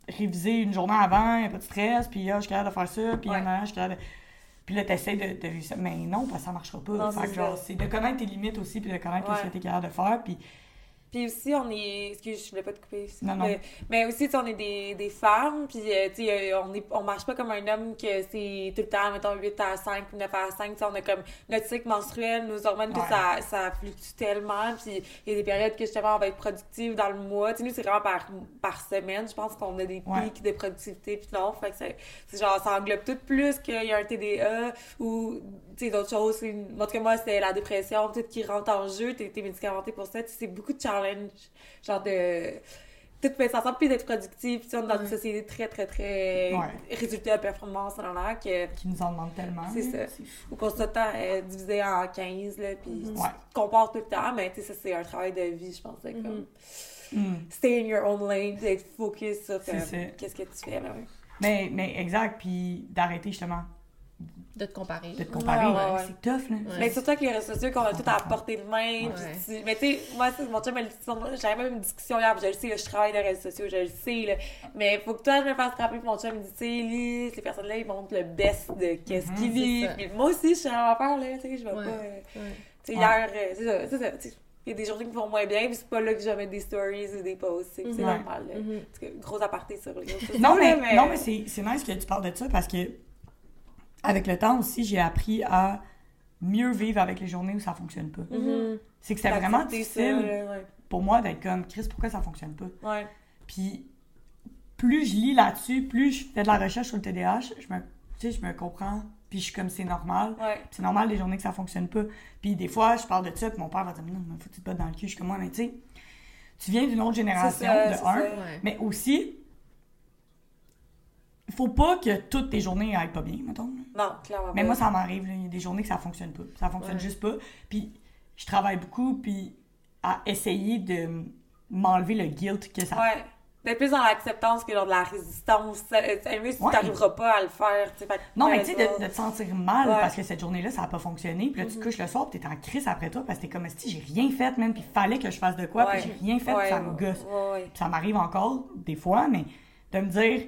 Speaker 3: réviser une journée avant, il a pas de stress, puis ah, je suis capable de faire ça, puis
Speaker 2: Ouais.
Speaker 3: ah, je suis capable de... Puis là, t'essaies de, de réussir. Mais non, parce que ça marchera pas.
Speaker 2: C'est
Speaker 3: de connaître tes limites aussi, puis de connaître
Speaker 2: Ouais.
Speaker 3: ce que t'es capable de faire, puis...
Speaker 2: Puis aussi, on est. Excuse, je voulais pas te couper.
Speaker 3: Non, non.
Speaker 2: Mais, aussi, on est des, des femmes, puis, euh, tu sais, euh, on, est, on marche pas comme un homme que c'est tout le temps, mettons, 8 à 5 ou 9 à 5. Tu sais, on a comme notre cycle menstruel, nos hormones, tout ça, ça fluctue tellement. Puis il y a des périodes que justement, on va être productive dans le mois. Tu sais, nous, c'est vraiment par, par semaine. Je pense qu'on a des
Speaker 3: Ouais.
Speaker 2: pics de productivité, puis non. Fait que c'est genre, ça englobe tout plus qu'il y a un TDA ou, tu sais, d'autres choses. En tout cas, moi, c'est la dépression, tout qui rentre en jeu. T'es t'es médicamenté pour ça. Tu c'est beaucoup de challenges. Genre de tout mettre ensemble puis d'être productif. Puis, tu sais, on est dans une société très, très, très
Speaker 3: Ouais.
Speaker 2: résultat, performance, dans l'air, que
Speaker 3: qui nous en demandent tellement.
Speaker 2: C'est ça.
Speaker 3: fou.
Speaker 2: ou qu'on temps euh, divisé en 15, là, puis tu
Speaker 3: Ouais.
Speaker 2: te compares tout le temps, mais tu sais, ça, c'est un travail de vie, je pense, là, comme
Speaker 3: Mm.
Speaker 2: stay in your own lane, d'être focus sur
Speaker 3: C'est
Speaker 2: comme,
Speaker 3: ça.
Speaker 2: qu'est-ce que tu fais, là, ouais.
Speaker 3: Mais, mais exact, puis d'arrêter justement
Speaker 4: De te comparer.
Speaker 3: de te comparer.
Speaker 2: Ouais, ouais, ouais.
Speaker 3: C'est tough, là.
Speaker 4: Ouais.
Speaker 2: Mais surtout avec les réseaux sociaux qu'on a tout à portée de main.
Speaker 4: Ouais.
Speaker 2: puis tu- Mais tu sais, moi, c'est- mon chum, elle dit souvent- j'avais même une discussion hier, puis je le sais, là, je travaille dans les réseaux sociaux, je le sais, là. Mais faut que toi, je me fasse frapper, puis mon chum me dit, tu sais, Ellie, ces personnes-là, ils montrent le best de qu'est-ce
Speaker 3: Mhm.
Speaker 2: qu'ils vivent. Puis moi aussi, je suis en peur, là, tu sais, je vais
Speaker 4: Ouais.
Speaker 2: pas. euh,
Speaker 4: Ouais.
Speaker 2: Tu sais,
Speaker 3: Ouais.
Speaker 2: hier, euh, c'est ça, c'est Il y a des journées qui me font moins bien, puis c'est pas là que je vais mettre des stories ou des posts. C'est
Speaker 4: Mhm.
Speaker 2: normal. là. Tout cas, gros aparté sur les réseaux sociaux,
Speaker 3: Non, mais, non, mais c'est c'est nice que tu parles de ça parce que, avec le temps aussi, j'ai appris à mieux vivre avec les journées où ça fonctionne pas.
Speaker 4: Mhm.
Speaker 3: C'est que c'était vraiment
Speaker 2: ça,
Speaker 3: difficile
Speaker 2: ouais.
Speaker 3: pour moi d'être comme, Chris, pourquoi ça fonctionne pas?
Speaker 2: Ouais.
Speaker 3: Puis, plus je lis là-dessus, plus je fais de la recherche sur le TDAH, je me, tu sais, je me comprends, puis je suis comme, c'est normal.
Speaker 2: Ouais.
Speaker 3: C'est normal les journées que ça fonctionne pas. Puis des fois, je parle de ça, puis mon père va dire Non, mais faut que tu te battes dans le cul. Je suis comme moi, mais tu sais, tu viens d'une autre génération,
Speaker 2: ça,
Speaker 3: de un.
Speaker 2: ça.
Speaker 3: Mais aussi, faut pas que toutes tes journées aillent pas bien, mettons.
Speaker 2: Non, clairement.
Speaker 3: Mais moi, ça m'arrive, il y a des journées que ça fonctionne pas. Ça fonctionne
Speaker 4: Ouais.
Speaker 3: juste pas. Puis je travaille beaucoup, puis à essayer de m'enlever le guilt que ça
Speaker 2: Ouais. D'être plus dans l'acceptance que dans de la résistance. Mieux si
Speaker 3: Ouais.
Speaker 2: tu n'arriveras pas à le faire. fait
Speaker 3: Non, mais
Speaker 2: ouais,
Speaker 3: tu sais, de, de te sentir mal
Speaker 2: Ouais.
Speaker 3: parce que cette journée-là, ça n'a pas fonctionné. Puis là, tu te couches le soir, puis t'es en crise après toi parce que t'es comme, si j'ai rien fait, même, puis il fallait que je fasse de quoi,
Speaker 2: Ouais.
Speaker 3: puis j'ai rien fait,
Speaker 2: Ouais,
Speaker 3: puis ça me
Speaker 2: ouais,
Speaker 3: gosse.
Speaker 2: ouais, ouais.
Speaker 3: Ça m'arrive encore, des fois, mais de me dire,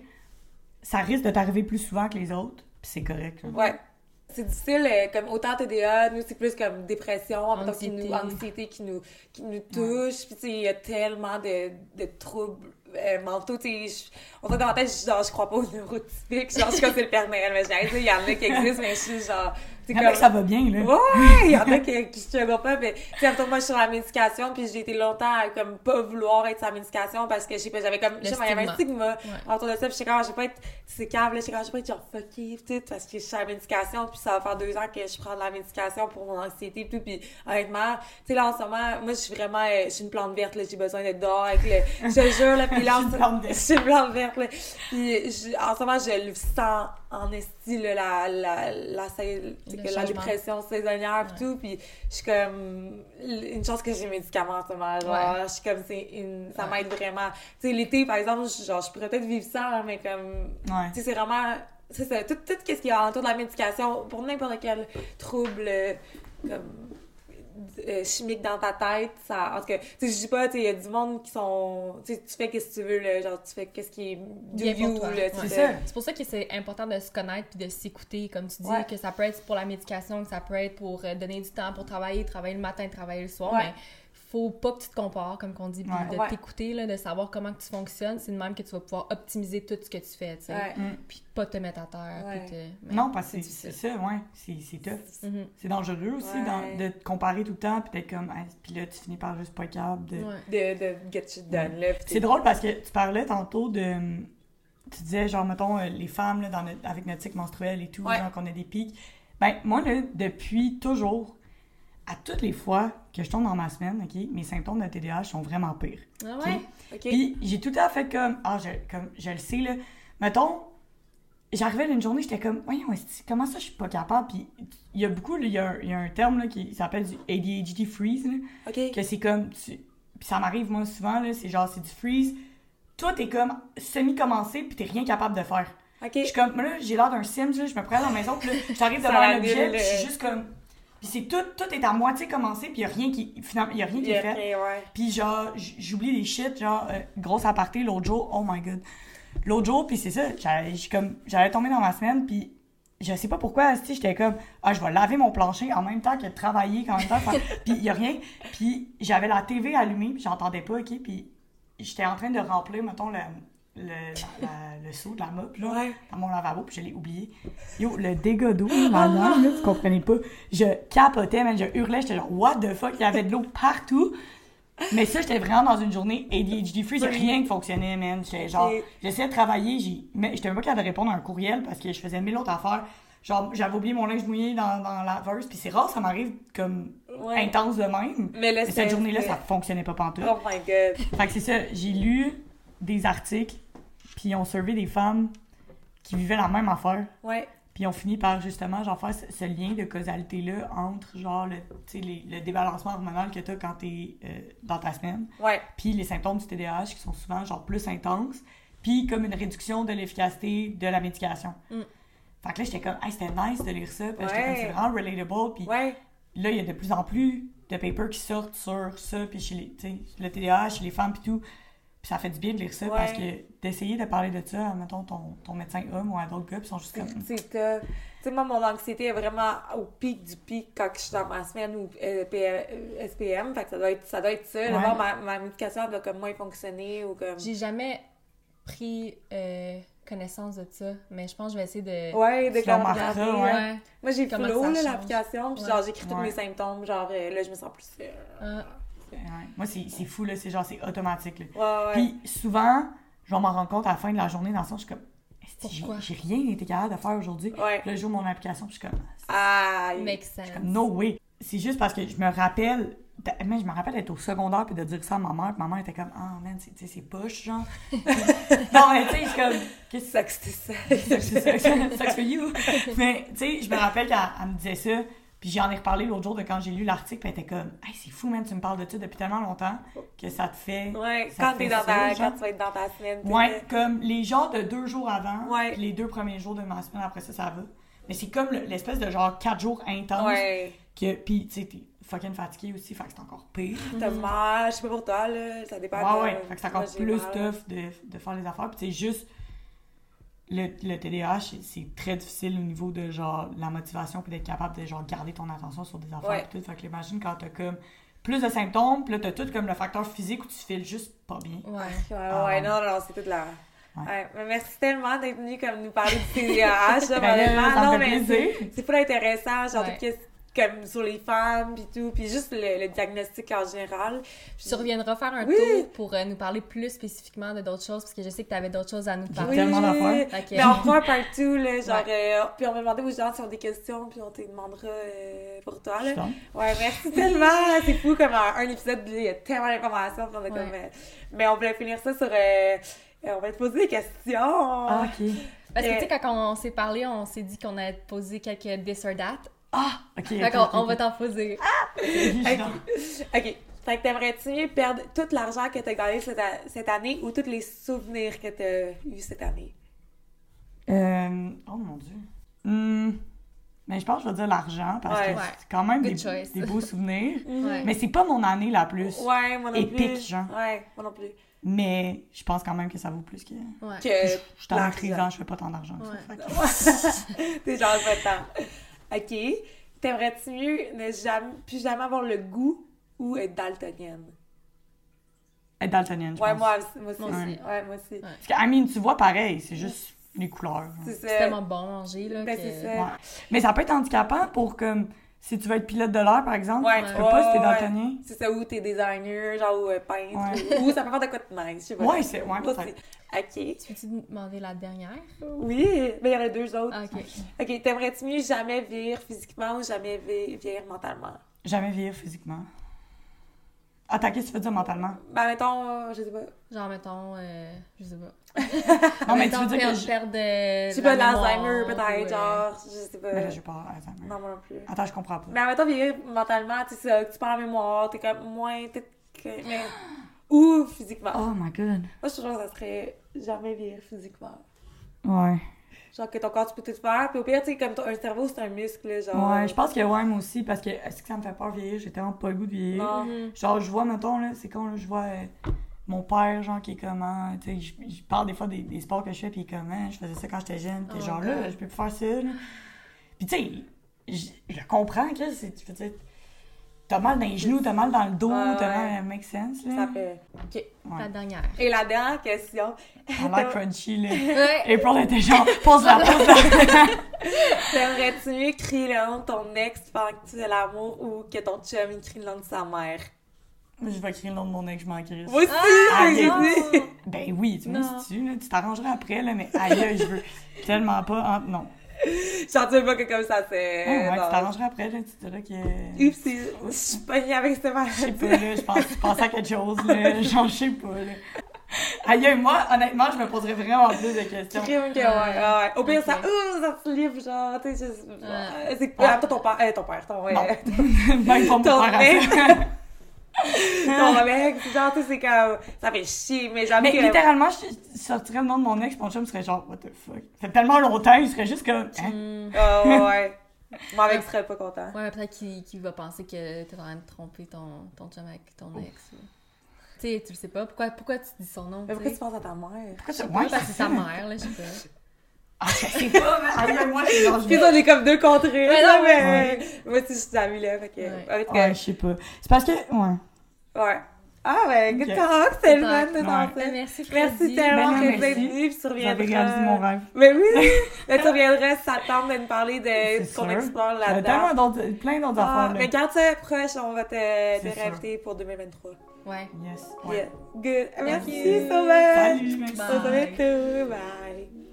Speaker 3: ça risque de t'arriver plus souvent que les autres, puis c'est correct.
Speaker 2: Ouais. C'est difficile, euh, comme autant TDA, nous, c'est plus comme dépression, en même temps qui
Speaker 4: Anxiété.
Speaker 2: nous, anxiété qui nous, qui nous touche. Puis, tu sais, il y a tellement de, de troubles euh, mentaux. Tu sais, on dirait dans ma tête, je, genre, je crois pas aux neurotypiques. Genre, je suis comme c'est le Père Noël, mais je il y en a qui existent, mais je suis genre.
Speaker 3: A que
Speaker 2: comme-
Speaker 3: ça va bien, là.
Speaker 2: Ouais, il y en a qui, qui struggle pas, mais tu sais, moi, je suis sur la médication, puis j'ai été longtemps à, comme, pas vouloir être sur la médication parce que, je sais pas, j'avais comme, je sais pas, il y avait un stigma autour de ça, puis j'étais comme, je vais pas être, c'est câble, là, j'étais comme, je vais pas être genre fucky, tout, parce que je suis sur la médication, puis ça va faire deux ans que je prends de la médication pour mon anxiété, et tout, puis honnêtement, tu sais, là, en ce moment, moi, je suis vraiment, euh, je suis une plante verte, là, j'ai besoin d'être dehors avec le, je jure, là, puis là,
Speaker 3: Je suis une plante verte.
Speaker 2: là. Puis je- en ce moment, je le sens en esti, la, la, la, que la
Speaker 4: changement.
Speaker 2: dépression saisonnière
Speaker 4: Ouais.
Speaker 2: tout, puis je suis comme, une chance que j'ai médicaments en ce moment, genre,
Speaker 4: Ouais.
Speaker 2: je suis comme, c'est une, ça
Speaker 4: Ouais.
Speaker 2: m'aide vraiment. Tu sais, l'été, par exemple, je- genre, je pourrais peut-être vivre ça, mais comme,
Speaker 3: Ouais.
Speaker 2: tu sais, c'est vraiment, c'est ça, tout, tout ce qu'il y a autour de la médication, pour n'importe quel trouble, comme, euh, chimique dans ta tête, ça, en tout cas, tu sais, je dis pas, tu sais, il y a du monde qui sont, tu sais, tu fais qu'est-ce que tu veux, là, genre, tu fais qu'est-ce qui est do
Speaker 4: Bien
Speaker 2: you, là,
Speaker 3: C'est
Speaker 2: fais-
Speaker 3: ça.
Speaker 4: C'est pour ça que c'est important de se connaître puis de s'écouter, comme tu dis,
Speaker 2: Ouais.
Speaker 4: que ça peut être pour la médication, que ça peut être pour euh, donner du temps pour travailler, travailler le matin, travailler le soir,
Speaker 2: Ouais.
Speaker 4: mais faut pas que tu te compares, comme qu'on dit, puis
Speaker 3: Ouais.
Speaker 4: de
Speaker 2: Ouais.
Speaker 4: t'écouter, là, de savoir comment que tu fonctionnes, c'est de même que tu vas pouvoir optimiser tout ce que tu fais, tu sais,
Speaker 2: Ouais.
Speaker 4: puis pas te mettre à terre, puis te...
Speaker 3: Non, parce que
Speaker 4: c'est
Speaker 3: ça, ouais. C'est c'est tough.
Speaker 4: Mhm.
Speaker 3: C'est dangereux aussi
Speaker 2: Ouais.
Speaker 3: dans- de te comparer tout le temps, puis d'être comme, Hey, puis là, tu finis par juste pas être capable de.
Speaker 4: Ouais.
Speaker 2: de, de get shit done, là. pis
Speaker 3: C'est drôle parce que tu parlais tantôt de. Tu disais, genre, mettons, euh, les femmes, là, dans notre- avec notre cycle menstruel et tout,
Speaker 2: Ouais.
Speaker 3: genre, qu'on a des pics. Ben, moi, là, depuis toujours, à toutes les fois que je tombe dans ma semaine, OK, mes symptômes de TDAH sont vraiment pires.
Speaker 4: Ah ouais?
Speaker 2: OK.
Speaker 3: Puis j'ai tout à fait comme. Ah, je, comme, je le sais, là. Mettons, j'arrivais d'une journée, j'étais comme, voyons, comment ça, je suis pas capable? Puis il y a beaucoup, il y, a un- il y a un terme là, qui s'appelle du ADHD freeze, là,
Speaker 2: OK.
Speaker 3: que c'est comme. tu- Puis ça m'arrive, moi, souvent, là, c'est genre, c'est du freeze. Toi, t'es comme semi-commencé, puis t'es rien capable de faire.
Speaker 2: OK.
Speaker 3: Je suis comme, là, j'ai l'air d'un Sims, là, je me prends dans la maison, puis là, j'arrive devant un objet, puis je suis juste comme. Puis c'est tout, tout est à moitié commencé, puis il y a rien qui. Finalement, y a rien qui est fait. Puis genre, j'oublie des shit, genre, euh, grosse aparté l'autre jour, oh my god. L'autre jour, puis c'est ça, j'allais j'ai comme, j'allais tomber dans ma semaine, puis je sais pas pourquoi, sais, j'étais comme, ah, je vais laver mon plancher en même temps que de travailler, en même temps, puis il y a rien. Puis j'avais la TV allumée, puis j'entendais pas, ok, puis j'étais en train de remplir, mettons, le, le, la- le seau de la mop, là,
Speaker 2: Ouais.
Speaker 3: dans mon lavabo, puis je l'ai oublié. Yo, le dégât d'eau, madame, là, tu comprenais pas. Je capotais, man, je hurlais, j'étais genre, what the fuck, il y avait de l'eau partout. Mais ça, j'étais vraiment dans une journée ADHD free,
Speaker 2: Oui.
Speaker 3: rien qui fonctionnait, man. J'étais genre, j'essayais de travailler, j'étais même pas capable de répondre à un courriel parce que je faisais mille autres affaires. Genre, j'avais oublié mon linge mouillé dans, dans la laveuse, puis c'est rare, ça m'arrive comme
Speaker 2: Ouais.
Speaker 3: intense de même.
Speaker 2: Mais là,
Speaker 3: Mais cette journée-là, ça fonctionnait pas pantoute.
Speaker 2: Oh my god.
Speaker 3: Fait que c'est ça, j'ai lu des articles, puis ils ont servi des femmes qui vivaient la même affaire.
Speaker 2: Ouais.
Speaker 3: Puis ils ont fini par justement genre faire ce, ce lien de causalité-là entre genre le, les- le débalancement hormonal que tu as quand tu es dans ta semaine,
Speaker 2: Ouais.
Speaker 3: puis les symptômes du TDAH qui sont souvent genre plus intenses, puis comme une réduction de l'efficacité de la médication.
Speaker 4: Mm.
Speaker 3: Fait que là, j'étais comme, hey, c'était nice de lire ça, puis j'étais comme,
Speaker 2: Ouais.
Speaker 3: c'est vraiment relatable, puis
Speaker 2: Ouais.
Speaker 3: là, il y a de plus en plus de papers qui sortent sur ça, puis chez les, le TDAH, chez les femmes, puis tout. Puis ça fait du bien de lire ça,
Speaker 2: Ouais.
Speaker 3: parce que d'essayer de parler de ça, mettons, ton, ton médecin homme ou un autre gars, puis ils sont juste comme...
Speaker 2: C'est tough. Tu sais, moi, mon anxiété est vraiment au pic du pic quand je suis dans ma semaine ou euh, euh, SPM. Fait que ça doit être ça. Doit être ça.
Speaker 3: Ouais.
Speaker 2: D'abord, ma, ma médication elle doit comme moins fonctionner ou comme.
Speaker 4: J'ai jamais pris euh, connaissance de ça, mais je pense que je vais essayer de...
Speaker 2: Ouais, de comme
Speaker 3: ouais.
Speaker 2: Moi, j'ai flow, l'application. Puis
Speaker 4: Ouais.
Speaker 2: genre, j'écris tous mes symptômes. Genre, euh, là, je me sens plus. euh,
Speaker 4: Ah,
Speaker 3: Ouais. Moi, c'est c'est fou, là, c'est genre, c'est automatique, là.
Speaker 2: Ouais, ouais.
Speaker 3: Puis souvent, je m'en rendre compte à la fin de la journée, dans le sens, je suis comme, j'ai rien été capable de faire aujourd'hui?
Speaker 2: Ouais.
Speaker 3: Là, je joue mon application, puis je suis comme,
Speaker 2: Ah,
Speaker 4: make sense.
Speaker 3: comme, no way. C'est juste parce que je me rappelle, de- mais je me rappelle d'être au secondaire puis de dire ça à ma mère, puis ma mère était comme, ah, man, c'est- tu sais, c'est poche, genre. non, mais tu sais, je suis comme, qu'est-ce
Speaker 2: ça que c'était ça.
Speaker 3: que c'est ça? Sucks for you. Mais, tu sais, je me rappelle qu'elle elle me disait ça, puis j'en ai reparlé l'autre jour de quand j'ai lu l'article, puis elle était comme, hey, c'est fou, man, tu me parles de ça depuis tellement longtemps que ça te fait.
Speaker 2: Ouais, quand dans ta. tu vas être dans ta semaine.
Speaker 3: Ouais, comme les genres de deux jours avant,
Speaker 2: Ouais.
Speaker 3: puis les deux premiers jours de ma semaine après ça, ça va. Mais c'est comme le- l'espèce de genre quatre jours intenses,
Speaker 2: Ouais.
Speaker 3: que, puis tu sais, t'es fucking fatigué aussi, fait que c'est encore pire.
Speaker 2: T'as mal, je sais pas pour toi, là. Ça dépend.
Speaker 3: Ouais,
Speaker 2: de-
Speaker 3: ouais, fait que c'est encore plus tough de, de faire les affaires, puis c'est juste. Le, le TDAH, c'est- c'est très difficile au niveau de genre la motivation puis d'être capable de genre garder ton attention sur des affaires
Speaker 2: Ouais.
Speaker 3: tout. Fait que imagine quand t'as comme plus de symptômes, puis là t'as tout comme le facteur physique où tu files juste pas bien.
Speaker 4: Ouais.
Speaker 2: Ouais,
Speaker 3: Ah.
Speaker 2: ouais, non, non, c'est toute la.
Speaker 3: Ouais.
Speaker 2: Ouais, mais merci tellement d'être venu comme nous parler du TDAH, là,
Speaker 3: Ben,
Speaker 2: non, mais
Speaker 3: plaisir.
Speaker 2: c'est- c'est pas intéressant, genre,
Speaker 4: Ouais.
Speaker 2: tout qu'est-ce- comme sur les femmes, pis tout, puis juste le, le diagnostic en général.
Speaker 4: Tu reviendras faire un
Speaker 2: Oui.
Speaker 4: tour pour euh, nous parler plus spécifiquement de d'autres choses, parce que je sais que tu avais d'autres choses à nous parler.
Speaker 3: tellement d'affaires.
Speaker 4: Que-
Speaker 2: Mais on fera un partout, là, genre,
Speaker 4: Ouais.
Speaker 2: euh, puis on va demander aux gens s'ils ont des questions, puis on te les demandera euh, pour toi, là. Ouais, merci tellement. C'est fou comme un, un épisode, il y a tellement d'informations. puis on a
Speaker 4: Ouais.
Speaker 2: comme, euh, mais on voulait finir ça sur euh, Euh, on va te poser des questions.
Speaker 3: Ah, ok.
Speaker 4: Parce que, tu sais,
Speaker 2: Euh,
Speaker 4: quand on s'est parlé, on s'est dit qu'on allait te poser quelques this or that.
Speaker 3: Ah, ok.
Speaker 4: Fait qu'on on va t'en poser.
Speaker 2: Ok. Ok. Fait que t'aimerais-tu mieux perdre tout l'argent que t'as gagné cette, a- cette année ou tous les souvenirs que t'as eu cette année?
Speaker 3: Euh, oh mon dieu. Hmm, Mais je pense que je vais dire l'argent parce
Speaker 2: Ouais.
Speaker 3: que
Speaker 4: Ouais.
Speaker 3: c'est quand même des, beaux souvenirs.
Speaker 4: Ouais.
Speaker 3: Mais c'est pas mon année la plus.
Speaker 2: Ouais, moi non
Speaker 3: Épique,
Speaker 2: plus.
Speaker 3: genre.
Speaker 2: Ouais, moi non plus.
Speaker 3: Mais je pense quand même que ça vaut plus que.
Speaker 4: Ouais.
Speaker 3: Je
Speaker 2: Que
Speaker 3: je suis en je fais pas tant d'argent.
Speaker 4: Ouais.
Speaker 3: ça. Fait que-
Speaker 2: T'es genre pas temps. Ok. T'aimerais-tu mieux ne jamais, plus jamais avoir le goût ou être daltonienne?
Speaker 3: Être daltonienne, je
Speaker 2: Ouais,
Speaker 3: pense.
Speaker 2: moi, moi aussi.
Speaker 4: Moi aussi.
Speaker 2: Ouais, moi aussi.
Speaker 4: Ouais.
Speaker 3: Parce que, I mean, tu vois pareil, c'est juste les couleurs.
Speaker 2: C'est
Speaker 4: tellement bon à manger, là.
Speaker 2: Ben,
Speaker 4: que-
Speaker 2: c'est ça.
Speaker 3: Ouais. Mais ça peut être handicapant pour comme. Si tu veux être pilote de l'air, par exemple,
Speaker 2: Ouais,
Speaker 3: tu peux pas si t'es
Speaker 2: ouais,
Speaker 3: daltonien.
Speaker 2: C'est ça, ou t'es designer, genre, ou euh, peintre,
Speaker 3: Ouais.
Speaker 2: ou, ou ça peut faire de quoi de nice, je sais pas.
Speaker 3: Ouais, c'est. Ouais,
Speaker 2: aussi. Ok.
Speaker 4: Tu peux-tu nous demander la dernière?
Speaker 2: Oui, mais il y en a deux autres.
Speaker 4: Ok.
Speaker 2: Ok, t'aimerais-tu mieux jamais vieillir physiquement ou jamais vi- vieillir mentalement?
Speaker 3: Jamais vieillir physiquement. Que tu veux dire mentalement?
Speaker 2: Ben, mettons, euh, je sais pas.
Speaker 4: Genre, mettons, euh, je sais pas.
Speaker 3: Non, mais tu veux dire que. Je...
Speaker 4: perdre de
Speaker 2: Je sais pas, l'Alzheimer, peut-être,
Speaker 4: euh,
Speaker 2: genre, je sais pas.
Speaker 3: Mais là, j'ai pas Alzheimer.
Speaker 2: Non, moi non plus.
Speaker 3: Attends, je comprends pas.
Speaker 2: Mais mettons, vieillir mentalement, tu sais, ça, tu perds la mémoire, t'es comme moins. t'es- mais- Ou physiquement.
Speaker 3: Oh my god.
Speaker 2: Moi, je trouve que ça serait jamais vieillir physiquement.
Speaker 3: Ouais.
Speaker 2: Genre que ton corps, tu peux tout faire. Puis au pire, tu sais, comme ton- un cerveau, c'est un muscle, genre.
Speaker 3: Ouais, je pense que ouais, moi aussi, parce que est-ce que ça me fait peur vieillir? J'ai tellement pas le goût de vieillir.
Speaker 2: Non.
Speaker 4: Mhm.
Speaker 3: Genre, je vois, mettons, là, c'est con, là, je vois euh, mon père, genre, qui est comment, tu sais, je, parle des fois des, des sports que je fais, puis comment, je faisais ça quand j'étais jeune, puis
Speaker 4: Oh
Speaker 3: genre, là, je peux plus faire ça, là. Puis, tu sais, je, je comprends que c'est, tu t'as mal dans les genoux, t'as mal dans le dos, t'as mal, make sense, là?
Speaker 2: Ça fait. Ok.
Speaker 3: Ouais.
Speaker 4: La dernière.
Speaker 2: Et la dernière question.
Speaker 3: On a l'air crunchy, là.
Speaker 4: Ouais.
Speaker 3: April était genre, pose-la, pose-la.
Speaker 2: T'aimerais-tu mieux crier le nom de ton ex pendant que tu fais l'amour ou que ton chum il crie le nom de sa mère?
Speaker 3: je vais crier le nom de mon ex, je m'en crisse.
Speaker 2: Moi aussi,
Speaker 3: Ah. Ben oui, tu me
Speaker 4: Non.
Speaker 3: dis tu là, tu t'arrangeras après, là, mais aïe, je veux tellement pas, hein, non.
Speaker 2: J'en sais pas que comme ça, c'est.
Speaker 3: Ouais,
Speaker 2: non.
Speaker 3: tu t'arrangeras après, là, tu diras que...
Speaker 2: Oups, c'est- je suis pognée avec cette
Speaker 3: Je sais
Speaker 2: maladie.
Speaker 3: pas, là, je pense, tu pensais à quelque chose, là, genre, je sais pas, là. Aïe, moi, honnêtement, je me poserais vraiment plus de questions.
Speaker 2: Crime que ouais, ouais, ouais. Au pire,
Speaker 4: Ok.
Speaker 2: ça, ouh, ça se livre, genre, tu sais, je-
Speaker 4: Ouais.
Speaker 2: c'est ah, toi, ton père, euh, ton père, ton, ouais,
Speaker 3: Non. Même pas mon
Speaker 2: ton
Speaker 3: père à
Speaker 2: mec, mec, genre, tu sais, c'est comme, ça fait chier, mais j'avoue
Speaker 3: Mais
Speaker 2: que,
Speaker 3: littéralement, je sortirais le nom de mon ex, mon chum serait genre, what the fuck? Ça fait tellement longtemps, il serait juste comme, hein?
Speaker 2: Ah, ouais, ouais, mon mec serait pas content.
Speaker 4: Ouais, peut-être qu'il va penser que t'es en train de tromper ton, ton chum avec ton ex. Tu sais, tu le sais pas. Pourquoi, pourquoi tu dis son nom?
Speaker 2: Mais pourquoi
Speaker 4: tu
Speaker 2: tu penses à ta mère?
Speaker 3: Pourquoi
Speaker 4: que c'est
Speaker 3: ça.
Speaker 4: sa mère, là, je sais pas.
Speaker 3: Ah, je sais pas, mais moi,
Speaker 2: Puis on est comme deux contre une,
Speaker 4: Ouais, non,
Speaker 2: mais moi aussi, je suis amie, là, fait que,
Speaker 4: Ouais.
Speaker 3: Ouais, je sais pas. C'est parce que, ouais.
Speaker 2: ouais. Ah, ben, good
Speaker 3: Ok.
Speaker 2: talk, c'est le
Speaker 4: Good
Speaker 2: fun de
Speaker 3: Ouais.
Speaker 2: danser.
Speaker 4: Ben, merci,
Speaker 2: Merci
Speaker 4: Claudie.
Speaker 2: tellement
Speaker 3: Ben
Speaker 2: que
Speaker 3: non,
Speaker 2: tu es
Speaker 3: merci.
Speaker 2: venue, puis tu reviendras.
Speaker 3: J'avais réalisé mon rêve.
Speaker 2: Mais oui! Mais tu reviendras si ça te tente de nous parler de ce qu'on explore
Speaker 3: Il y a
Speaker 2: là-dedans.
Speaker 3: plein d'autres
Speaker 2: Ah,
Speaker 3: affaires, là.
Speaker 2: mais garde ça proche, on va te, réinviter pour 2023.
Speaker 4: Ouais.
Speaker 3: Yes.
Speaker 2: Yeah.
Speaker 3: Ouais.
Speaker 2: Good. Merci
Speaker 4: you.
Speaker 2: so much!
Speaker 3: Salut, merci.
Speaker 4: Bye.
Speaker 2: Bye!